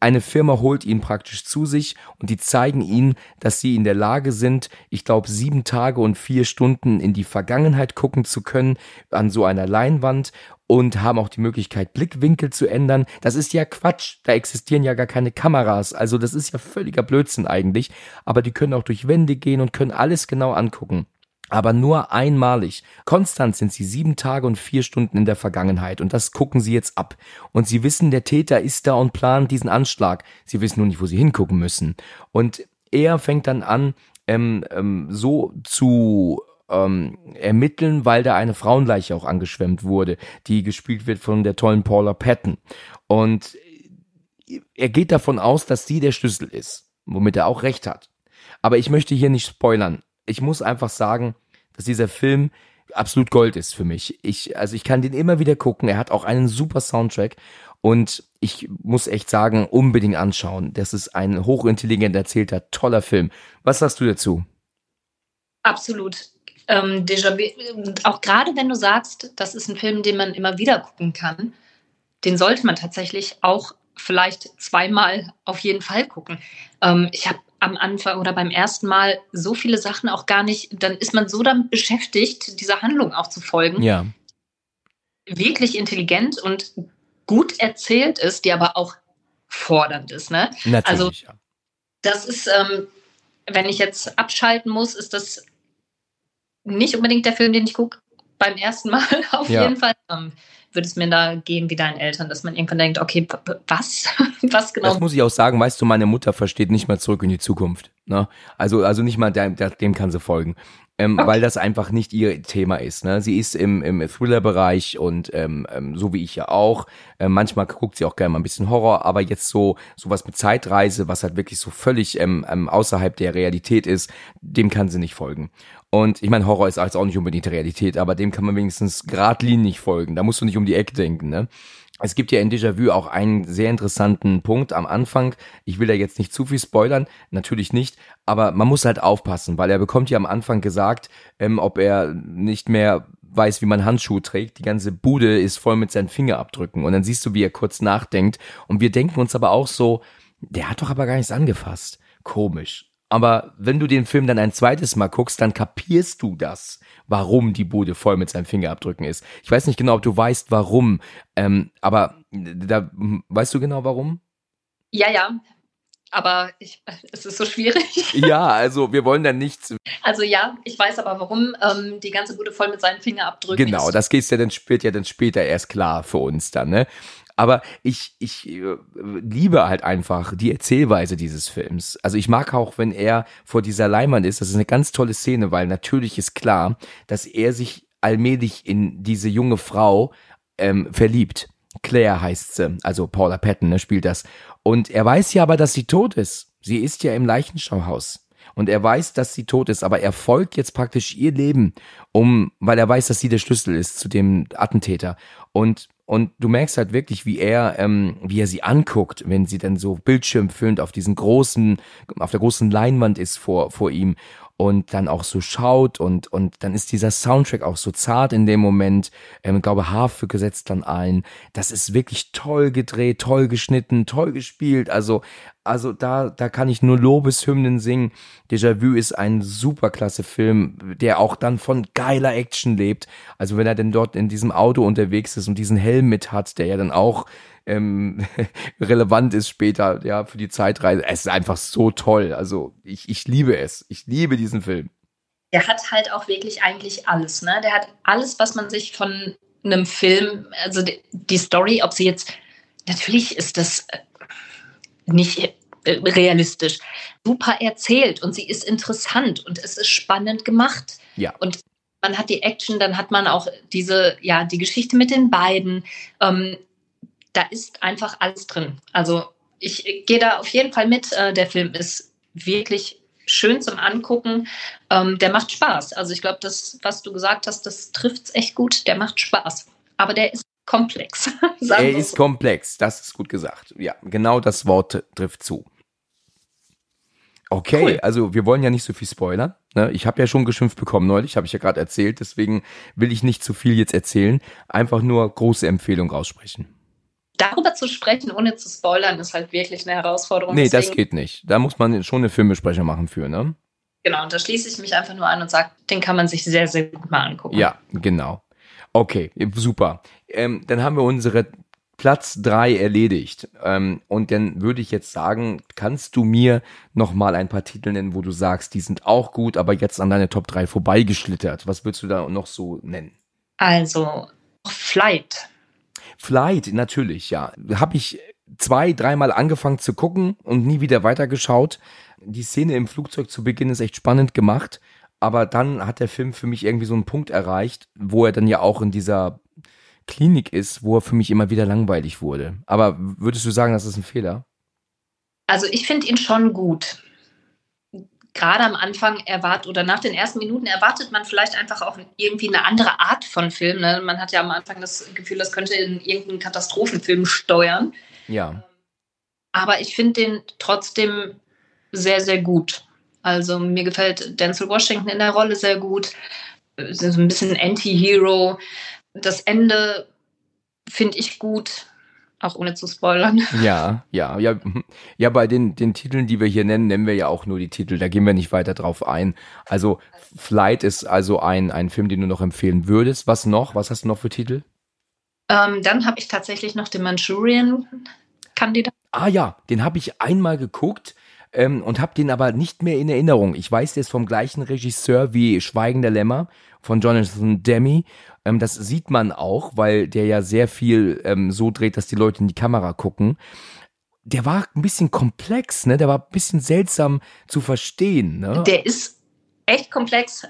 eine Firma holt ihn praktisch zu sich und die zeigen ihn, dass sie in der Lage sind, ich glaube, sieben Tage und vier Stunden in die Vergangenheit gucken zu können an so einer Leinwand und haben auch die Möglichkeit, Blickwinkel zu ändern. Das ist ja Quatsch. Da existieren ja gar keine Kameras. Also das ist ja völliger Blödsinn eigentlich. Aber die können auch durch Wände gehen und können alles genau angucken aber nur einmalig. Konstant sind sie sieben Tage und vier Stunden in der Vergangenheit und das gucken sie jetzt ab. Und sie wissen, der Täter ist da und plant diesen Anschlag. Sie wissen nur nicht, wo sie hingucken müssen. Und er fängt dann an, ähm, ähm, so zu ähm, ermitteln, weil da eine Frauenleiche auch angeschwemmt wurde, die gespielt wird von der tollen Paula Patton. Und er geht davon aus, dass sie der Schlüssel ist, womit er auch recht hat. Aber ich möchte hier nicht spoilern. Ich muss einfach sagen, dass dieser Film absolut Gold ist für mich. Ich, also ich kann den immer wieder gucken. Er hat auch einen super Soundtrack und ich muss echt sagen, unbedingt anschauen. Das ist ein hochintelligent erzählter, toller Film. Was sagst du dazu? Absolut. Ähm, auch gerade wenn du sagst, das ist ein Film, den man immer wieder gucken kann, den sollte man tatsächlich auch vielleicht zweimal auf jeden Fall gucken. Ähm, ich habe am Anfang oder beim ersten Mal so viele Sachen auch gar nicht, dann ist man so damit beschäftigt, dieser Handlung auch zu folgen. Ja. Wirklich intelligent und gut erzählt ist, die aber auch fordernd ist. Ne? Natürlich, also. Das ist, ähm, wenn ich jetzt abschalten muss, ist das nicht unbedingt der Film, den ich gucke beim ersten Mal auf Ja. jeden Fall. Ähm, würde es mir da gehen wie deinen Eltern, dass man irgendwann denkt, okay, was? was genau? Das muss ich auch sagen, weißt du, meine Mutter versteht nicht mal zurück in die Zukunft. Ne? Also, also nicht mal dem, dem kann sie folgen. Ähm, Okay. Weil das einfach nicht ihr Thema ist. Ne? Sie ist im, im Thriller-Bereich und ähm, ähm, so wie ich ja auch. Ähm, manchmal guckt sie auch gerne mal ein bisschen Horror, aber jetzt so sowas mit Zeitreise, was halt wirklich so völlig ähm, ähm, außerhalb der Realität ist, dem kann sie nicht folgen. Und ich meine, Horror ist jetzt auch nicht unbedingt Realität, aber dem kann man wenigstens geradlinig folgen. Da musst du nicht um die Ecke denken. Ne? Es gibt ja in Déjà-vu auch einen sehr interessanten Punkt am Anfang. Ich will da jetzt nicht zu viel spoilern, natürlich nicht, aber man muss halt aufpassen, weil er bekommt ja am Anfang gesagt, ähm, ob er nicht mehr weiß, wie man Handschuhe trägt. Die ganze Bude ist voll mit seinen Fingerabdrücken und dann siehst du, wie er kurz nachdenkt und wir denken uns aber auch so, der hat doch aber gar nichts angefasst. Komisch. Aber wenn du den Film dann ein zweites Mal guckst, dann kapierst du das, warum die Bude voll mit seinen Fingerabdrücken ist. Ich weiß nicht genau, ob du weißt, warum, ähm, aber da weißt du genau warum? ja, ja. Aber ich, es ist so schwierig. Ja, also wir wollen dann nichts. Also ja, ich weiß aber warum. Ähm, die ganze Bude voll mit seinen Fingerabdrücken. Genau, ist. das geht's ja dann wird ja dann später erst klar für uns dann, ne? Aber ich, ich äh, liebe halt einfach die Erzählweise dieses Films. Also ich mag auch, wenn er vor dieser Leinwand ist. Das ist eine ganz tolle Szene, weil natürlich ist klar, dass er sich allmählich in diese junge Frau ähm, verliebt. Claire heißt sie, also Paula Patton ne, spielt das. Und er weiß ja aber, dass sie tot ist. Sie ist ja im Leichenschauhaus. Und er weiß, dass sie tot ist, aber er folgt jetzt praktisch ihr Leben, um, weil er weiß, dass sie der Schlüssel ist zu dem Attentäter. Und und du merkst halt wirklich, wie er, ähm, wie er sie anguckt, wenn sie dann so bildschirmfüllend auf diesen großen, auf der großen Leinwand ist vor vor ihm und dann auch so schaut und und dann ist dieser Soundtrack auch so zart in dem Moment. Ähm, ich glaube, Harfe gesetzt dann ein. Das ist wirklich toll gedreht, toll geschnitten, toll gespielt. Also also da, da kann ich nur Lobeshymnen singen. Déjà-vu ist ein superklasse Film, der auch dann von geiler Action lebt. Also wenn er denn dort in diesem Auto unterwegs ist und diesen Helm mit hat, der ja dann auch ähm, relevant ist später, ja, für die Zeitreise. Es ist einfach so toll. Also ich, ich liebe es. Ich liebe diesen Film. Der hat halt auch wirklich eigentlich alles, ne? Der hat alles, was man sich von einem Film, also die, die Story, ob sie jetzt, natürlich ist das nicht äh, realistisch, super erzählt und sie ist interessant und es ist spannend gemacht. Ja. Und man hat die Action, dann hat man auch diese, ja, die Geschichte mit den beiden. Ähm, da ist einfach alles drin. Also ich gehe da auf jeden Fall mit. Äh, der Film ist wirklich schön zum Angucken. Ähm, der macht Spaß. Also ich glaube, das, was du gesagt hast, das trifft es echt gut. Der macht Spaß. Aber der ist komplex. Er ist so. komplex, das ist gut gesagt. Ja, genau das Wort trifft zu. Okay, Cool. also wir wollen ja nicht so viel spoilern. Ne? Ich habe ja schon geschimpft bekommen neulich, habe ich ja gerade erzählt, deswegen will ich nicht zu viel jetzt erzählen. Einfach nur große Empfehlung raussprechen. Darüber zu sprechen, ohne zu spoilern, ist halt wirklich eine Herausforderung. Nee, das Deswegen- geht nicht. Da muss man schon eine Filmbesprechung machen für, ne? Genau, und da schließe ich mich einfach nur an und sage, den kann man sich sehr, sehr gut mal angucken. Ja, genau. Okay, super. Ähm, dann haben wir unsere Platz drei erledigt. Ähm, und dann würde ich jetzt sagen, kannst du mir noch mal ein paar Titel nennen, wo du sagst, die sind auch gut, aber jetzt an deine Top 3 vorbeigeschlittert. Was würdest du da noch so nennen? Also, Flight. Flight, natürlich, ja. Habe ich zwei, dreimal angefangen zu gucken und nie wieder weitergeschaut. Die Szene im Flugzeug zu Beginn ist echt spannend gemacht. aber dann hat der Film für mich irgendwie so einen Punkt erreicht, wo er dann ja auch in dieser Klinik ist, wo er für mich immer wieder langweilig wurde. Aber würdest du sagen, das ist ein Fehler? Also ich finde ihn schon gut. Gerade am Anfang erwartet oder nach den ersten Minuten erwartet man vielleicht einfach auch irgendwie eine andere Art von Film. Ne? Man hat ja am Anfang das Gefühl, das könnte in irgendeinen Katastrophenfilm steuern. Ja. Aber ich finde den trotzdem sehr, sehr gut. Also mir gefällt Denzel Washington in der Rolle sehr gut. So ein bisschen Anti-Hero. Das Ende finde ich gut, auch ohne zu spoilern. Ja, ja, ja, ja, bei den, den Titeln, die wir hier nennen, nennen wir ja auch nur die Titel, da gehen wir nicht weiter drauf ein. Also Flight ist also ein, ein Film, den du noch empfehlen würdest. Was noch? Was hast du noch für Titel? Ähm, dann habe ich tatsächlich noch den Manchurian-Kandidat. Ah ja, den habe ich einmal geguckt ähm, und habe den aber nicht mehr in Erinnerung. Ich weiß, der ist vom gleichen Regisseur wie Schweigen der Lämmer von Jonathan Demi. Ähm, das sieht man auch, weil der ja sehr viel ähm, so dreht, dass die Leute in die Kamera gucken. Der war ein bisschen komplex, ne? Der war ein bisschen seltsam zu verstehen, ne? Der ist echt komplex.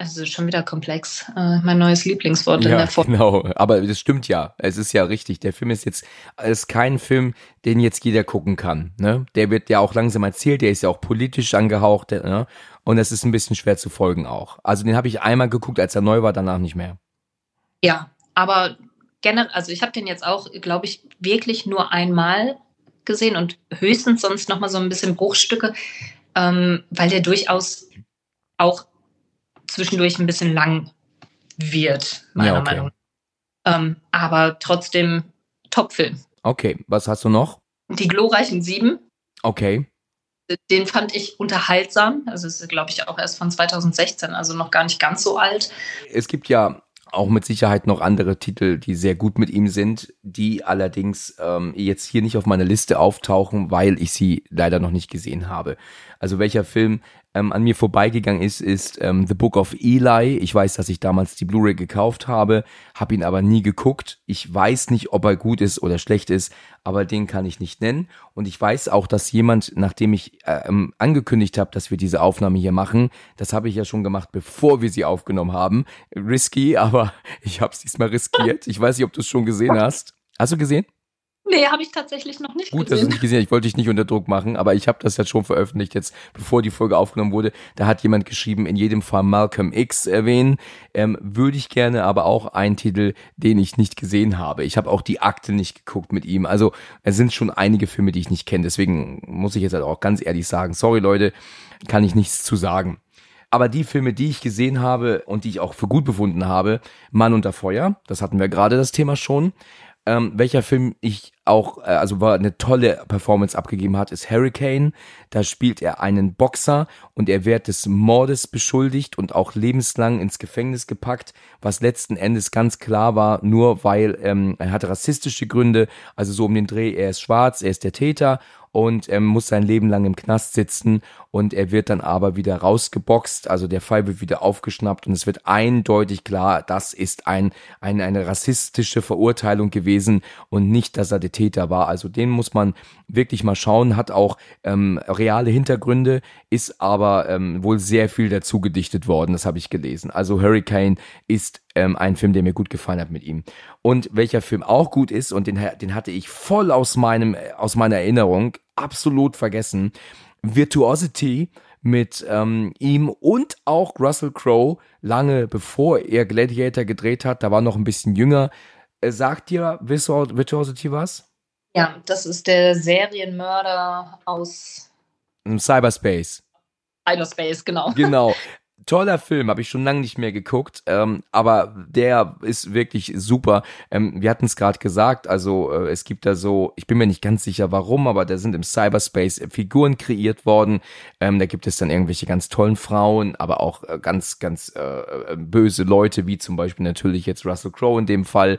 Also schon wieder komplex. Äh, mein neues Lieblingswort ja, in der Form. Genau, aber das stimmt ja. Es ist ja richtig. Der Film ist jetzt ist kein Film, den jetzt jeder gucken kann. Ne? Der wird ja auch langsam erzählt. Der ist ja auch politisch angehaucht. Ne? Und es ist ein bisschen schwer zu folgen auch. Also den habe ich einmal geguckt, als er neu war, danach nicht mehr. Ja, aber generell, also ich habe den jetzt auch, glaube ich, wirklich nur einmal gesehen und höchstens sonst noch mal so ein bisschen Bruchstücke, ähm, weil der durchaus auch zwischendurch ein bisschen lang wird, meiner Ja, okay. Meinung nach. Ähm, aber trotzdem Top-Film. Okay, was hast du noch? Die glorreichen Sieben, Okay. den fand ich unterhaltsam. Also ist, glaube ich, auch erst von 2016, also noch gar nicht ganz so alt. Es gibt ja auch mit Sicherheit noch andere Titel, die sehr gut mit ihm sind, die allerdings ähm, jetzt hier nicht auf meiner Liste auftauchen, weil ich sie leider noch nicht gesehen habe. Also welcher Film ähm, an mir vorbeigegangen ist, ist ähm, The Book of Eli. Ich weiß, dass ich damals die Blu-ray gekauft habe, habe ihn aber nie geguckt. Ich weiß nicht, ob er gut ist oder schlecht ist, aber den kann ich nicht nennen. Und ich weiß auch, dass jemand, nachdem ich ähm, angekündigt habe, dass wir diese Aufnahme hier machen, das habe ich ja schon gemacht, bevor wir sie aufgenommen haben. Risky, aber ich habe es diesmal riskiert. Ich weiß nicht, ob du es schon gesehen hast. Hast du gesehen? Nee, habe ich tatsächlich noch nicht Gut, dass du es gesehen. nicht gesehen hast. Ich wollte dich nicht unter Druck machen, aber ich habe das jetzt schon veröffentlicht, jetzt bevor die Folge aufgenommen wurde. Da hat jemand geschrieben, in jedem Fall Malcolm X erwähnen. Ähm, würde ich gerne, aber auch einen Titel, den ich nicht gesehen habe. Ich habe auch die Akte nicht geguckt mit ihm. Also es sind schon einige Filme, die ich nicht kenne. Deswegen muss ich jetzt halt auch ganz ehrlich sagen, sorry Leute, kann ich nichts zu sagen. Aber die Filme, die ich gesehen habe und die ich auch für gut befunden habe, Mann unter Feuer, das hatten wir gerade das Thema schon. Ähm, welcher Film ich auch, äh, also war eine tolle Performance abgegeben hat, ist Hurricane. Da spielt er einen Boxer und er wird des Mordes beschuldigt und auch lebenslang ins Gefängnis gepackt, was letzten Endes ganz klar war, nur weil ähm, er hatte rassistische Gründe, also so um den Dreh, er ist schwarz, er ist der Täter und er muss sein Leben lang im Knast sitzen und er wird dann aber wieder rausgeboxt, also der Fall wird wieder aufgeschnappt und es wird eindeutig klar, das ist ein, ein eine rassistische Verurteilung gewesen und nicht, dass er der Täter war. Also den muss man wirklich mal schauen, hat auch ähm, reale Hintergründe, ist aber ähm, wohl sehr viel dazu gedichtet worden, das habe ich gelesen. Also Hurricane ist ähm, ein Film, der mir gut gefallen hat mit ihm. Und welcher Film auch gut ist, und den, den hatte ich voll aus meinem, aus meiner Erinnerung, absolut vergessen, Virtuosity mit ähm, ihm und auch Russell Crowe, lange bevor er Gladiator gedreht hat, da war noch ein bisschen jünger. Äh, sagt dir Virtu- Virtuosity was? Ja, das ist der Serienmörder aus Cyberspace. Cyberspace, genau. Genau. Toller Film, habe ich schon lange nicht mehr geguckt, ähm, aber der ist wirklich super. Ähm, wir hatten es gerade gesagt, also äh, es gibt da so, ich bin mir nicht ganz sicher warum, aber da sind im Cyberspace äh, Figuren kreiert worden. Ähm, da gibt es dann irgendwelche ganz tollen Frauen, aber auch äh, ganz, ganz äh, äh, böse Leute, wie zum Beispiel natürlich jetzt Russell Crowe in dem Fall.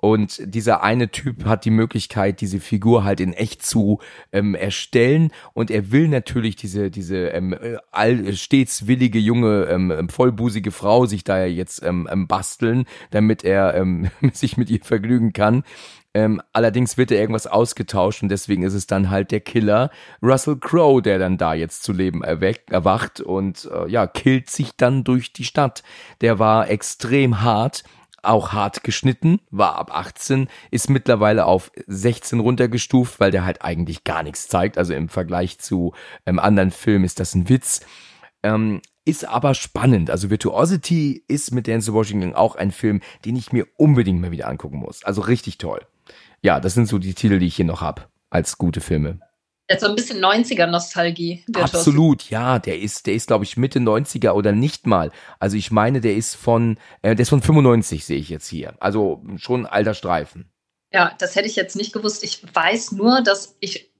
Und dieser eine Typ hat die Möglichkeit, diese Figur halt in echt zu ähm, erstellen. Und er will natürlich diese, diese ähm, äh, all, stets willige junge, ähm, vollbusige Frau sich da jetzt ähm, ähm, basteln, damit er ähm, sich mit ihr vergnügen kann. Ähm, allerdings wird er irgendwas ausgetauscht und deswegen ist es dann halt der Killer Russell Crowe, der dann da jetzt zu Leben erweckt, erwacht und äh, ja, killt sich dann durch die Stadt. Der war extrem hart auch hart geschnitten, war ab 18, ist mittlerweile auf 16 runtergestuft, weil der halt eigentlich gar nichts zeigt. Also im Vergleich zu ähm, anderen Filmen ist das ein Witz. Ähm, ist aber spannend. Also Virtuosity ist mit Denzel Washington auch ein Film, den ich mir unbedingt mal wieder angucken muss. Also richtig toll. Ja, das sind so die Titel, die ich hier noch habe als gute Filme. So ein bisschen 90er-Nostalgie. Absolut, ja, der ist, der ist, glaube ich, Mitte 90er oder nicht mal. Also ich meine, der ist von, äh, der ist von 95, sehe ich jetzt hier. Also schon ein alter Streifen. Ja, das hätte ich jetzt nicht gewusst. Ich weiß nur, dass ich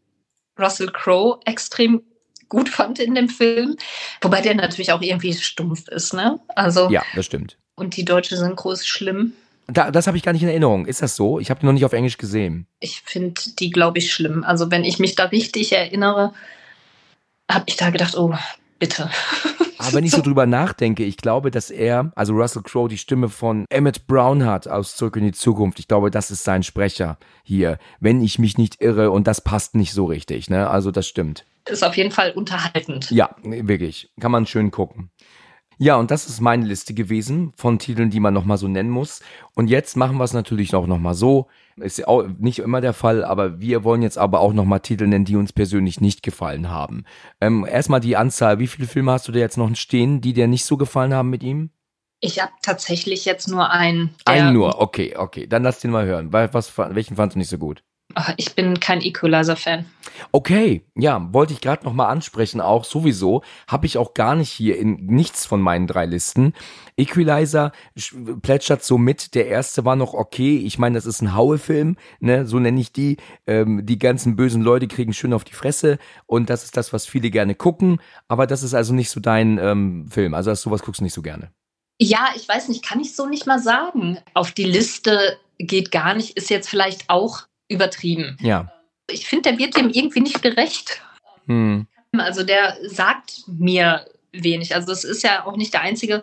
Russell Crowe extrem gut fand in dem Film. Wobei der natürlich auch irgendwie stumpf ist, ne? Also. Ja, das stimmt. Und die deutsche Synchro ist schlimm. Da, das habe ich gar nicht in Erinnerung. Ist das so? Ich habe die noch nicht auf Englisch gesehen. Ich finde die, glaube ich, schlimm. Also wenn ich mich da richtig erinnere, habe ich da gedacht, oh, bitte. Aber wenn ich so drüber nachdenke, ich glaube, dass er, also Russell Crowe, die Stimme von Emmett Brown hat aus Zurück in die Zukunft. Ich glaube, das ist sein Sprecher hier, wenn ich mich nicht irre. Und das passt nicht so richtig. Ne? Also das stimmt. Ist auf jeden Fall unterhaltend. Ja, wirklich. Kann man schön gucken. Ja, und das ist meine Liste gewesen von Titeln, die man nochmal so nennen muss. Und jetzt machen wir es natürlich auch nochmal so. Ist ja auch nicht immer der Fall, aber wir wollen jetzt aber auch nochmal Titel nennen, die uns persönlich nicht gefallen haben. Ähm, erstmal die Anzahl. Wie viele Filme hast du da jetzt noch stehen, die dir nicht so gefallen haben mit ihm? Ich habe tatsächlich jetzt nur einen. Einen nur, okay, okay. Dann lass den mal hören. Was, welchen fandest du nicht so gut? Ich bin kein Equalizer-Fan. Okay, ja, wollte ich gerade noch mal ansprechen, auch sowieso. Habe ich auch gar nicht hier in nichts von meinen drei Listen. Equalizer plätschert so mit. Der erste war noch okay. Ich meine, das ist ein Haue-Film, ne? so nenne ich die. Ähm, die ganzen bösen Leute kriegen schön auf die Fresse und das ist das, was viele gerne gucken. Aber das ist also nicht so dein ähm, Film. Also sowas guckst du nicht so gerne. Ja, ich weiß nicht, kann ich so nicht mal sagen. Auf die Liste geht gar nicht, ist jetzt vielleicht auch übertrieben. Ja. Ich finde, der wird dem irgendwie nicht gerecht. Hm. Also der sagt mir wenig. Also es ist ja auch nicht der einzige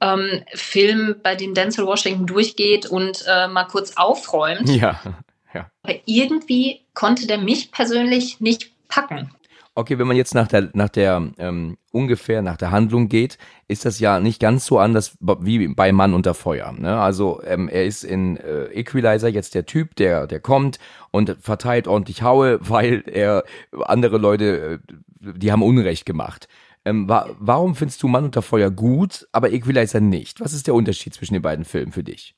ähm, Film, bei dem Denzel Washington durchgeht und äh, mal kurz aufräumt. Ja. ja. Aber irgendwie konnte der mich persönlich nicht packen. Okay, wenn man jetzt nach der, nach der ähm, ungefähr nach der Handlung geht, ist das ja nicht ganz so anders wie bei Mann unter Feuer. Ne? Also ähm, er ist in äh, Equalizer jetzt der Typ, der der kommt und verteilt ordentlich Haue, weil er andere Leute, äh, die haben Unrecht gemacht. Ähm, wa warum findest du Mann unter Feuer gut, aber Equalizer nicht? Was ist der Unterschied zwischen den beiden Filmen für dich?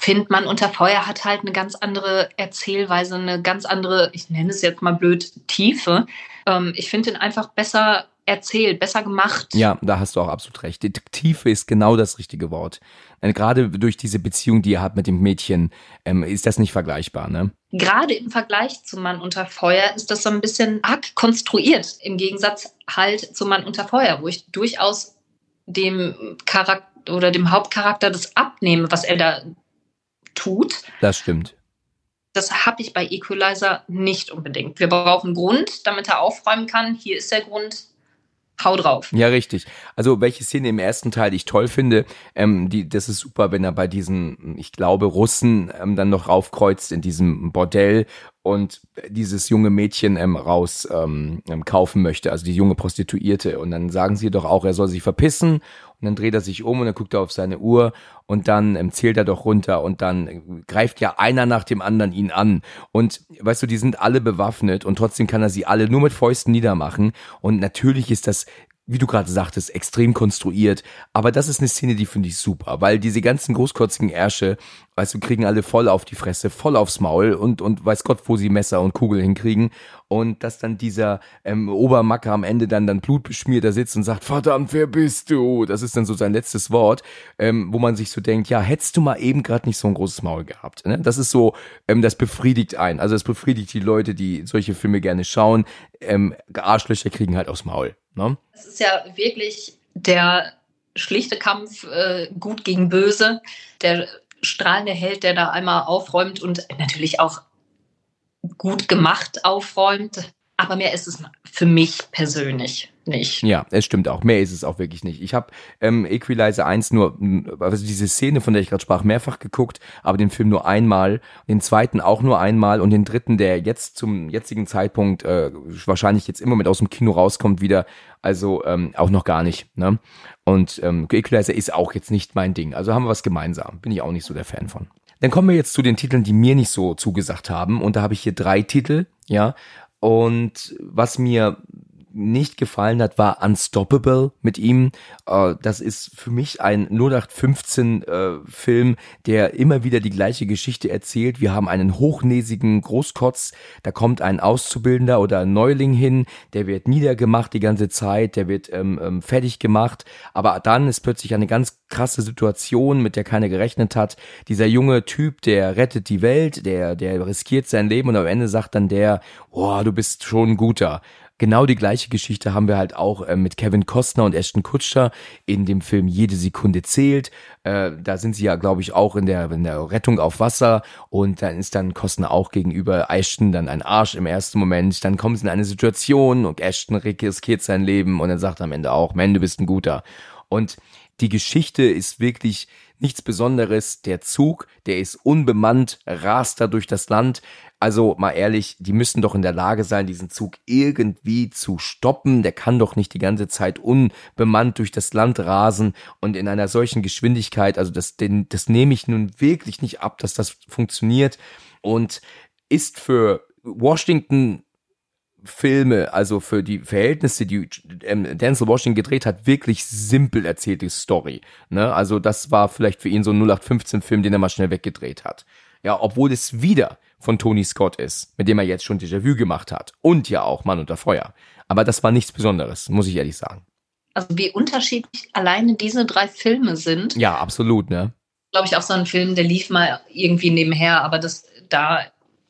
Ich finde, man unter Feuer hat halt eine ganz andere Erzählweise, eine ganz andere, ich nenne es jetzt mal blöd, Tiefe. Ähm, ich finde ihn einfach besser erzählt, besser gemacht. Ja, da hast du auch absolut recht. Die Tiefe ist genau das richtige Wort. Gerade durch diese Beziehung, die er hat mit dem Mädchen, ähm, ist das nicht vergleichbar, ne? Gerade im Vergleich zu Mann unter Feuer ist das so ein bisschen arg konstruiert, im Gegensatz halt zu Mann unter Feuer, wo ich durchaus dem Charakter oder dem Hauptcharakter das abnehme, was er da tut. Das stimmt. Das habe ich bei Equalizer nicht unbedingt. Wir brauchen Grund, damit er aufräumen kann. Hier ist der Grund. Hau drauf. Ja, richtig. Also welche Szene im ersten Teil ich toll finde, ähm, die, das ist super, wenn er bei diesen, ich glaube, Russen ähm, dann noch raufkreuzt in diesem Bordell und dieses junge Mädchen ähm, raus ähm, ähm kaufen möchte, also die junge Prostituierte. Und dann sagen sie doch auch, er soll sich verpissen und dann dreht er sich um und dann guckt er auf seine Uhr und dann ähm, zählt er doch runter und dann greift ja einer nach dem anderen ihn an. Und weißt du, die sind alle bewaffnet und trotzdem kann er sie alle nur mit Fäusten niedermachen. Und natürlich ist das wie du gerade sagtest, extrem konstruiert. Aber das ist eine Szene, die finde ich super, weil diese ganzen großkotzigen Ärsche, weißt du, kriegen alle voll auf die Fresse, voll aufs Maul und, und weiß Gott, wo sie Messer und Kugel hinkriegen. Und dass dann dieser ähm, Obermacker am Ende dann, dann blutbeschmiert da sitzt und sagt, verdammt, wer bist du? Das ist dann so sein letztes Wort, ähm, wo man sich so denkt, ja, hättest du mal eben gerade nicht so ein großes Maul gehabt. Ne? Das ist so, ähm, das befriedigt einen. Also das befriedigt die Leute, die solche Filme gerne schauen. Ähm, Arschlöcher kriegen halt aufs Maul. Ne? Es ist ja wirklich der schlichte Kampf äh, gut gegen böse, der strahlende Held, der da einmal aufräumt und natürlich auch gut gemacht aufräumt. aber mehr ist es für mich persönlich nicht. Ja, es stimmt auch. Mehr ist es auch wirklich nicht. Ich habe ähm, Equalizer 1 nur, also diese Szene, von der ich gerade sprach, mehrfach geguckt, aber den Film nur einmal, den zweiten auch nur einmal und den dritten, der jetzt zum jetzigen Zeitpunkt äh, wahrscheinlich jetzt immer mit aus dem Kino rauskommt, wieder, also ähm, auch noch gar nicht. Ne? Und ähm, Equalizer ist auch jetzt nicht mein Ding. Also haben wir was gemeinsam. Bin ich auch nicht so der Fan von. Dann kommen wir jetzt zu den Titeln, die mir nicht so zugesagt haben. Und da habe ich hier drei Titel, ja. Und was mir nicht gefallen hat, war Unstoppable mit ihm. Äh, das ist für mich ein 0815 äh, der immer wieder die gleiche Geschichte erzählt. Wir haben einen hochnäsigen Großkotz, da kommt ein Auszubildender oder ein Neuling hin, der wird niedergemacht die ganze Zeit, der wird ähm, ähm, fertig gemacht, aber dann ist plötzlich eine ganz krasse Situation, mit der keiner gerechnet hat. Dieser junge Typ, der rettet die Welt, der, der riskiert sein Leben und am Ende sagt dann der, oh, du bist schon ein guter. Genau die gleiche Geschichte haben wir halt auch äh, mit Kevin Costner und Ashton Kutscher in dem Film Jede Sekunde zählt. Äh, da sind sie ja, glaube ich, auch in der, in der Rettung auf Wasser und dann ist dann Costner auch gegenüber Ashton dann ein Arsch im ersten Moment. Dann kommen sie in eine Situation und Ashton riskiert sein Leben und er sagt am Ende auch, man, du bist ein guter. Und die Geschichte ist wirklich nichts Besonderes. Der Zug, der ist unbemannt, rast da durch das Land. Also mal ehrlich, die müssen doch in der Lage sein, diesen Zug irgendwie zu stoppen. Der kann doch nicht die ganze Zeit unbemannt durch das Land rasen und in einer solchen Geschwindigkeit. Also das, den, das nehme ich nun wirklich nicht ab, dass das funktioniert und ist für Washington Filme, also für die Verhältnisse, die ähm, Denzel Washington gedreht hat, wirklich simpel erzählte Story. Ne? Also das war vielleicht für ihn so ein 0815 Film, den er mal schnell weggedreht hat. Ja, obwohl es wieder von Tony Scott ist, mit dem er jetzt schon Déjà-vu gemacht hat. Und ja auch Mann unter Feuer. Aber das war nichts Besonderes, muss ich ehrlich sagen. Also wie unterschiedlich alleine diese drei Filme sind. Ja, absolut, ne? Glaube ich auch so ein Film, der lief mal irgendwie nebenher, aber das da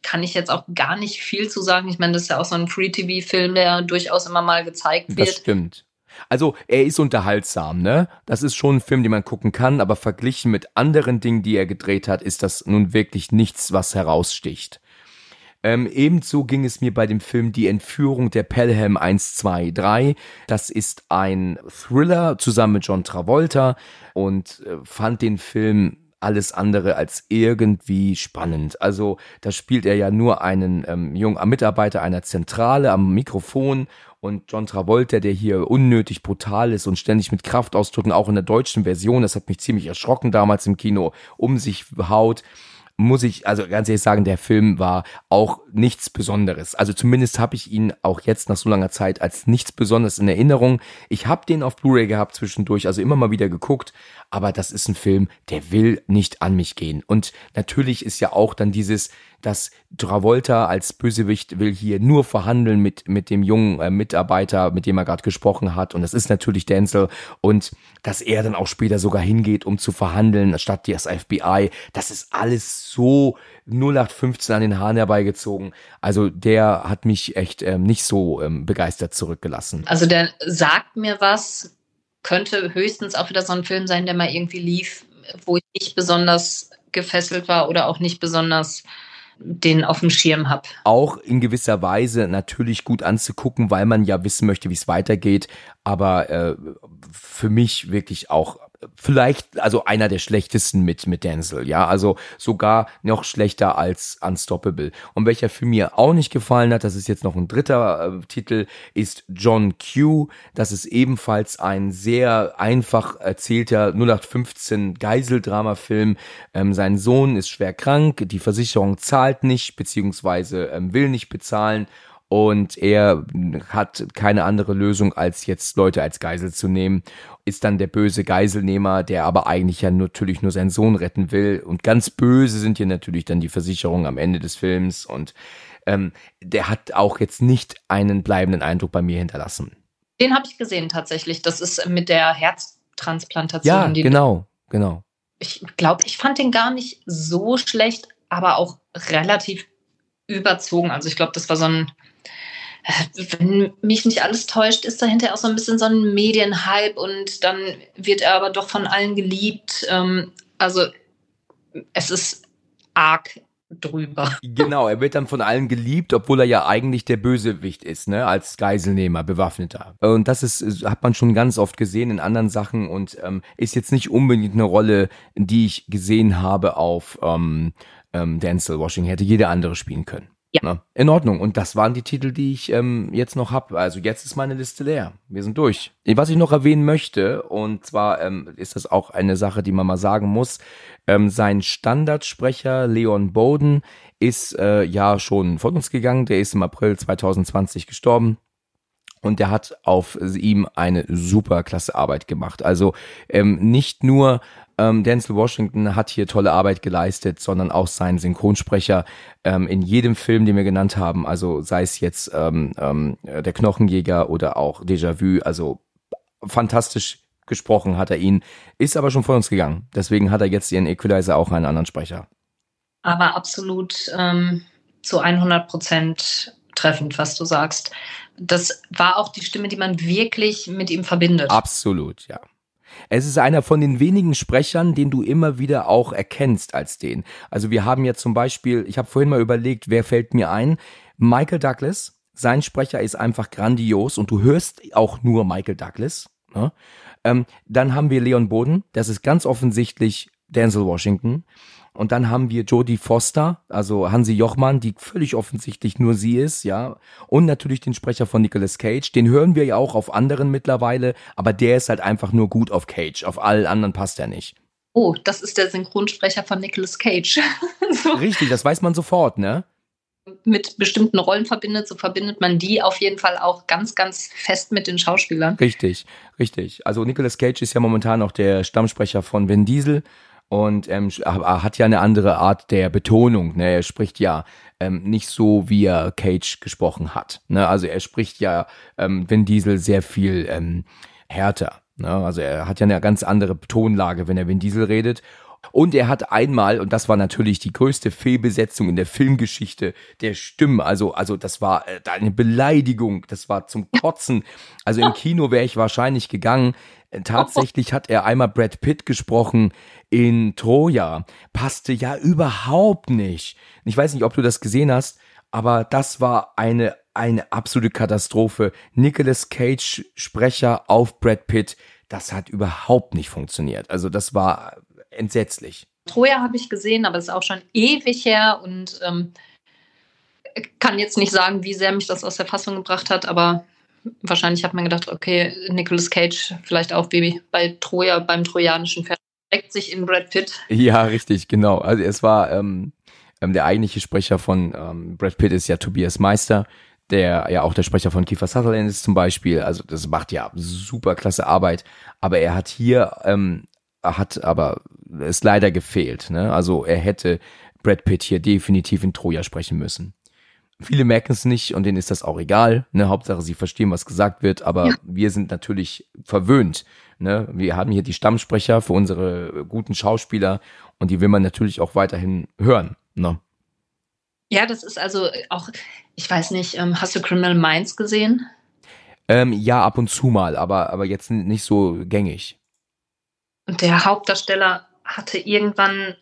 kann ich jetzt auch gar nicht viel zu sagen. Ich meine, das ist ja auch so ein Free-TV-Film, der durchaus immer mal gezeigt wird. Das stimmt. Also er ist unterhaltsam, ne? Das ist schon ein Film, den man gucken kann, aber verglichen mit anderen Dingen, die er gedreht hat, ist das nun wirklich nichts, was heraussticht. Ähm, ebenso ging es mir bei dem Film Die Entführung der Pelham 1, 2, 3. Das ist ein Thriller zusammen mit John Travolta und äh, fand den Film alles andere als irgendwie spannend. Also da spielt er ja nur einen ähm, jungen Mitarbeiter einer Zentrale am Mikrofon und John Travolta, der hier unnötig brutal ist und ständig mit Kraftausdrücken, auch in der deutschen Version, das hat mich ziemlich erschrocken damals im Kino, um sich haut muss ich also ganz ehrlich sagen, der Film war auch nichts Besonderes. Also zumindest habe ich ihn auch jetzt nach so langer Zeit als nichts Besonderes in Erinnerung. Ich habe den auf Blu-ray gehabt zwischendurch, also immer mal wieder geguckt, aber das ist ein Film, der will nicht an mich gehen. Und natürlich ist ja auch dann dieses, dass Travolta als Bösewicht will hier nur verhandeln mit, mit dem jungen äh, Mitarbeiter, mit dem er gerade gesprochen hat. Und das ist natürlich Denzel. Und dass er dann auch später sogar hingeht, um zu verhandeln, statt das FBI. Das ist alles so 0815 an den Haaren herbeigezogen. Also der hat mich echt ähm, nicht so ähm, begeistert zurückgelassen. Also der sagt mir was, könnte höchstens auch wieder so ein Film sein, der mal irgendwie lief, wo ich nicht besonders gefesselt war oder auch nicht besonders den auf dem Schirm habe. Auch in gewisser Weise natürlich gut anzugucken, weil man ja wissen möchte, wie es weitergeht. Aber äh, für mich wirklich auch vielleicht, also einer der schlechtesten mit, mit Denzel, ja, also sogar noch schlechter als Unstoppable. Und welcher Film mir auch nicht gefallen hat, das ist jetzt noch ein dritter äh, Titel, ist John Q. Das ist ebenfalls ein sehr einfach erzählter 0815 Geiseldrama-Film. Ähm, sein Sohn ist schwer krank, die Versicherung zahlt nicht, beziehungsweise ähm, will nicht bezahlen und er hat keine andere Lösung, als jetzt Leute als Geisel zu nehmen. Ist dann der böse Geiselnehmer, der aber eigentlich ja natürlich nur seinen Sohn retten will. Und ganz böse sind hier natürlich dann die Versicherungen am Ende des Films. Und ähm, der hat auch jetzt nicht einen bleibenden Eindruck bei mir hinterlassen. Den habe ich gesehen tatsächlich. Das ist mit der Herztransplantation. Ja, genau, genau. Ich glaube, ich fand den gar nicht so schlecht, aber auch relativ überzogen. Also ich glaube, das war so ein wenn mich nicht alles täuscht, ist dahinter auch so ein bisschen so ein Medienhype und dann wird er aber doch von allen geliebt. Ähm, also es ist arg drüber. Genau, er wird dann von allen geliebt, obwohl er ja eigentlich der Bösewicht ist, ne, als Geiselnehmer, Bewaffneter. Und das ist, hat man schon ganz oft gesehen in anderen Sachen und ähm, ist jetzt nicht unbedingt eine Rolle, die ich gesehen habe auf ähm, ähm, Denzel Washington. Hätte jeder andere spielen können. Ja. Na, in Ordnung. Und das waren die Titel, die ich ähm, jetzt noch habe. Also jetzt ist meine Liste leer. Wir sind durch. Was ich noch erwähnen möchte, und zwar ähm, ist das auch eine Sache, die man mal sagen muss, ähm, sein Standardsprecher Leon Bowden ist äh, ja schon von uns gegangen. Der ist im April 2020 gestorben. Und der hat auf ihm eine super klasse Arbeit gemacht. Also ähm, nicht nur ähm, Denzel Washington hat hier tolle Arbeit geleistet, sondern auch sein Synchronsprecher ähm, in jedem Film, den wir genannt haben, also sei es jetzt ähm, ähm, der Knochenjäger oder auch Déjà-vu, also fantastisch gesprochen hat er ihn, ist aber schon vor uns gegangen. Deswegen hat er jetzt ihren Equalizer auch einen anderen Sprecher. Aber absolut ähm, zu 100 Prozent treffend, was du sagst. Das war auch die Stimme, die man wirklich mit ihm verbindet. Absolut, ja. Es ist einer von den wenigen Sprechern, den du immer wieder auch erkennst als den. Also wir haben ja zum Beispiel, ich habe vorhin mal überlegt, wer fällt mir ein? Michael Douglas. Sein Sprecher ist einfach grandios und du hörst auch nur Michael Douglas. Ne? Ähm, dann haben wir Leon Boden, das ist ganz offensichtlich Denzel Washington. Und dann haben wir Jodie Foster, also Hansi Jochmann, die völlig offensichtlich nur sie ist, ja. Und natürlich den Sprecher von Nicolas Cage. Den hören wir ja auch auf anderen mittlerweile, aber der ist halt einfach nur gut auf Cage. Auf allen anderen passt er nicht. Oh, das ist der Synchronsprecher von Nicolas Cage. so. Richtig, das weiß man sofort, ne? mit bestimmten Rollen verbindet, so verbindet man die auf jeden Fall auch ganz, ganz fest mit den Schauspielern. Richtig, richtig. Also Nicolas Cage ist ja momentan auch der Stammsprecher von Vin Diesel und ähm, hat ja eine andere Art der Betonung. Ne? Er spricht ja ähm, nicht so, wie er Cage gesprochen hat. Ne? Also er spricht ja ähm, Vin Diesel sehr viel ähm, härter. Ne? Also er hat ja eine ganz andere Tonlage, wenn er Vin Diesel redet. Und er hat einmal, und das war natürlich die größte Fehlbesetzung in der Filmgeschichte der Stimmen, also, also das war äh, eine Beleidigung, das war zum Kotzen. Also im Kino wäre ich wahrscheinlich gegangen. Tatsächlich hat er einmal Brad Pitt gesprochen in Troja. Passte ja überhaupt nicht. Ich weiß nicht, ob du das gesehen hast, aber das war eine, eine absolute Katastrophe. Nicolas Cage Sprecher auf Brad Pitt. Das hat überhaupt nicht funktioniert. Also das war entsetzlich. Troja habe ich gesehen, aber es ist auch schon ewig her und ähm, kann jetzt nicht sagen, wie sehr mich das aus der Fassung gebracht hat, aber wahrscheinlich hat man gedacht, okay, Nicolas Cage vielleicht auch wie bei Troja, beim trojanischen Pferd, steckt sich in Brad Pitt. Ja, richtig, genau. Also es war ähm, ähm, der eigentliche Sprecher von ähm, Brad Pitt ist ja Tobias Meister, der ja auch der Sprecher von Kiefer Sutherland ist zum Beispiel. Also das macht ja super klasse Arbeit. Aber er hat hier ähm, hat aber es leider gefehlt. Ne? Also er hätte Brad Pitt hier definitiv in Troja sprechen müssen. Viele merken es nicht und denen ist das auch egal. Ne? Hauptsache, sie verstehen, was gesagt wird, aber ja. wir sind natürlich verwöhnt. Ne? Wir haben hier die Stammsprecher für unsere guten Schauspieler und die will man natürlich auch weiterhin hören. Ne? Ja, das ist also auch, ich weiß nicht, ähm, hast du Criminal Minds gesehen? Ähm, ja, ab und zu mal, aber, aber jetzt nicht so gängig. Und der Hauptdarsteller hatte irgendwann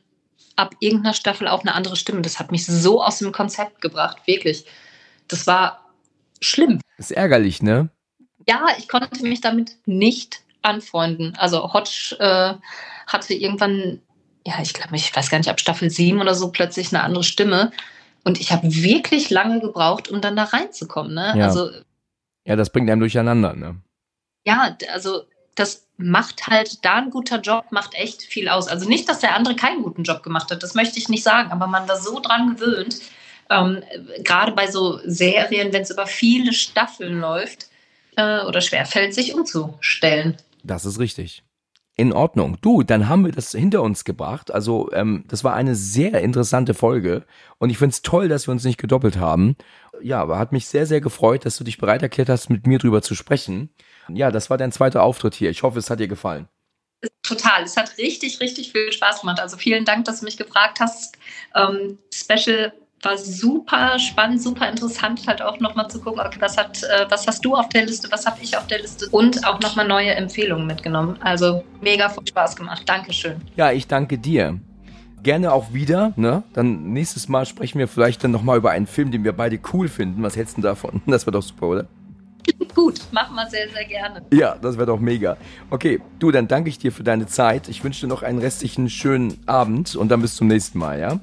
ab irgendeiner Staffel auch eine andere Stimme. Das hat mich so aus dem Konzept gebracht, wirklich. Das war schlimm. ist ärgerlich, ne? Ja, ich konnte mich damit nicht anfreunden. Also Hodge äh, hatte irgendwann, ja, ich glaube, ich weiß gar nicht, ab Staffel 7 oder so plötzlich eine andere Stimme. Und ich habe wirklich lange gebraucht, um dann da reinzukommen. Ne? Ja. Also, ja, das bringt einem durcheinander, ne? Ja, also das macht halt da ein guter Job, macht echt viel aus. Also nicht, dass der andere keinen guten Job gemacht hat, das möchte ich nicht sagen, aber man war so dran gewöhnt, ähm, gerade bei so Serien, wenn es über viele Staffeln läuft äh, oder schwerfällt, sich umzustellen. Das ist richtig. In Ordnung. Du, dann haben wir das hinter uns gebracht. Also, ähm, das war eine sehr interessante Folge. Und ich finde es toll, dass wir uns nicht gedoppelt haben. Ja, aber hat mich sehr, sehr gefreut, dass du dich bereit erklärt hast, mit mir drüber zu sprechen. Ja, das war dein zweiter Auftritt hier. Ich hoffe, es hat dir gefallen. Total. Es hat richtig, richtig viel Spaß gemacht. Also vielen Dank, dass du mich gefragt hast. Ähm, Special war super spannend, super interessant, halt auch nochmal zu gucken, okay, was, hat, äh, was hast du auf der Liste, was habe ich auf der Liste und auch nochmal neue Empfehlungen mitgenommen. Also mega viel Spaß gemacht. Dankeschön. Ja, ich danke dir. gerne auch wieder. Ne? Dann nächstes Mal sprechen wir vielleicht dann nochmal über einen Film, den wir beide cool finden. Was hältst du davon? Das wäre doch super, oder? Gut, machen wir sehr, sehr gerne. Ja, das wäre doch mega. Okay, du, dann danke ich dir für deine Zeit. Ich wünsche dir noch einen restlichen schönen Abend und dann bis zum nächsten Mal, ja?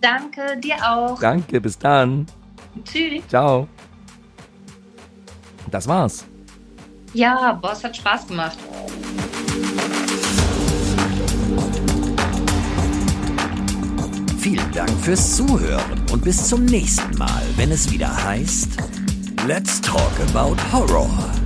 Danke, dir auch. Danke, bis dann. Tschüss. Ciao. Das war's. Ja, Boss hat Spaß gemacht. Vielen Dank fürs Zuhören und bis zum nächsten Mal, wenn es wieder heißt Let's Talk About Horror.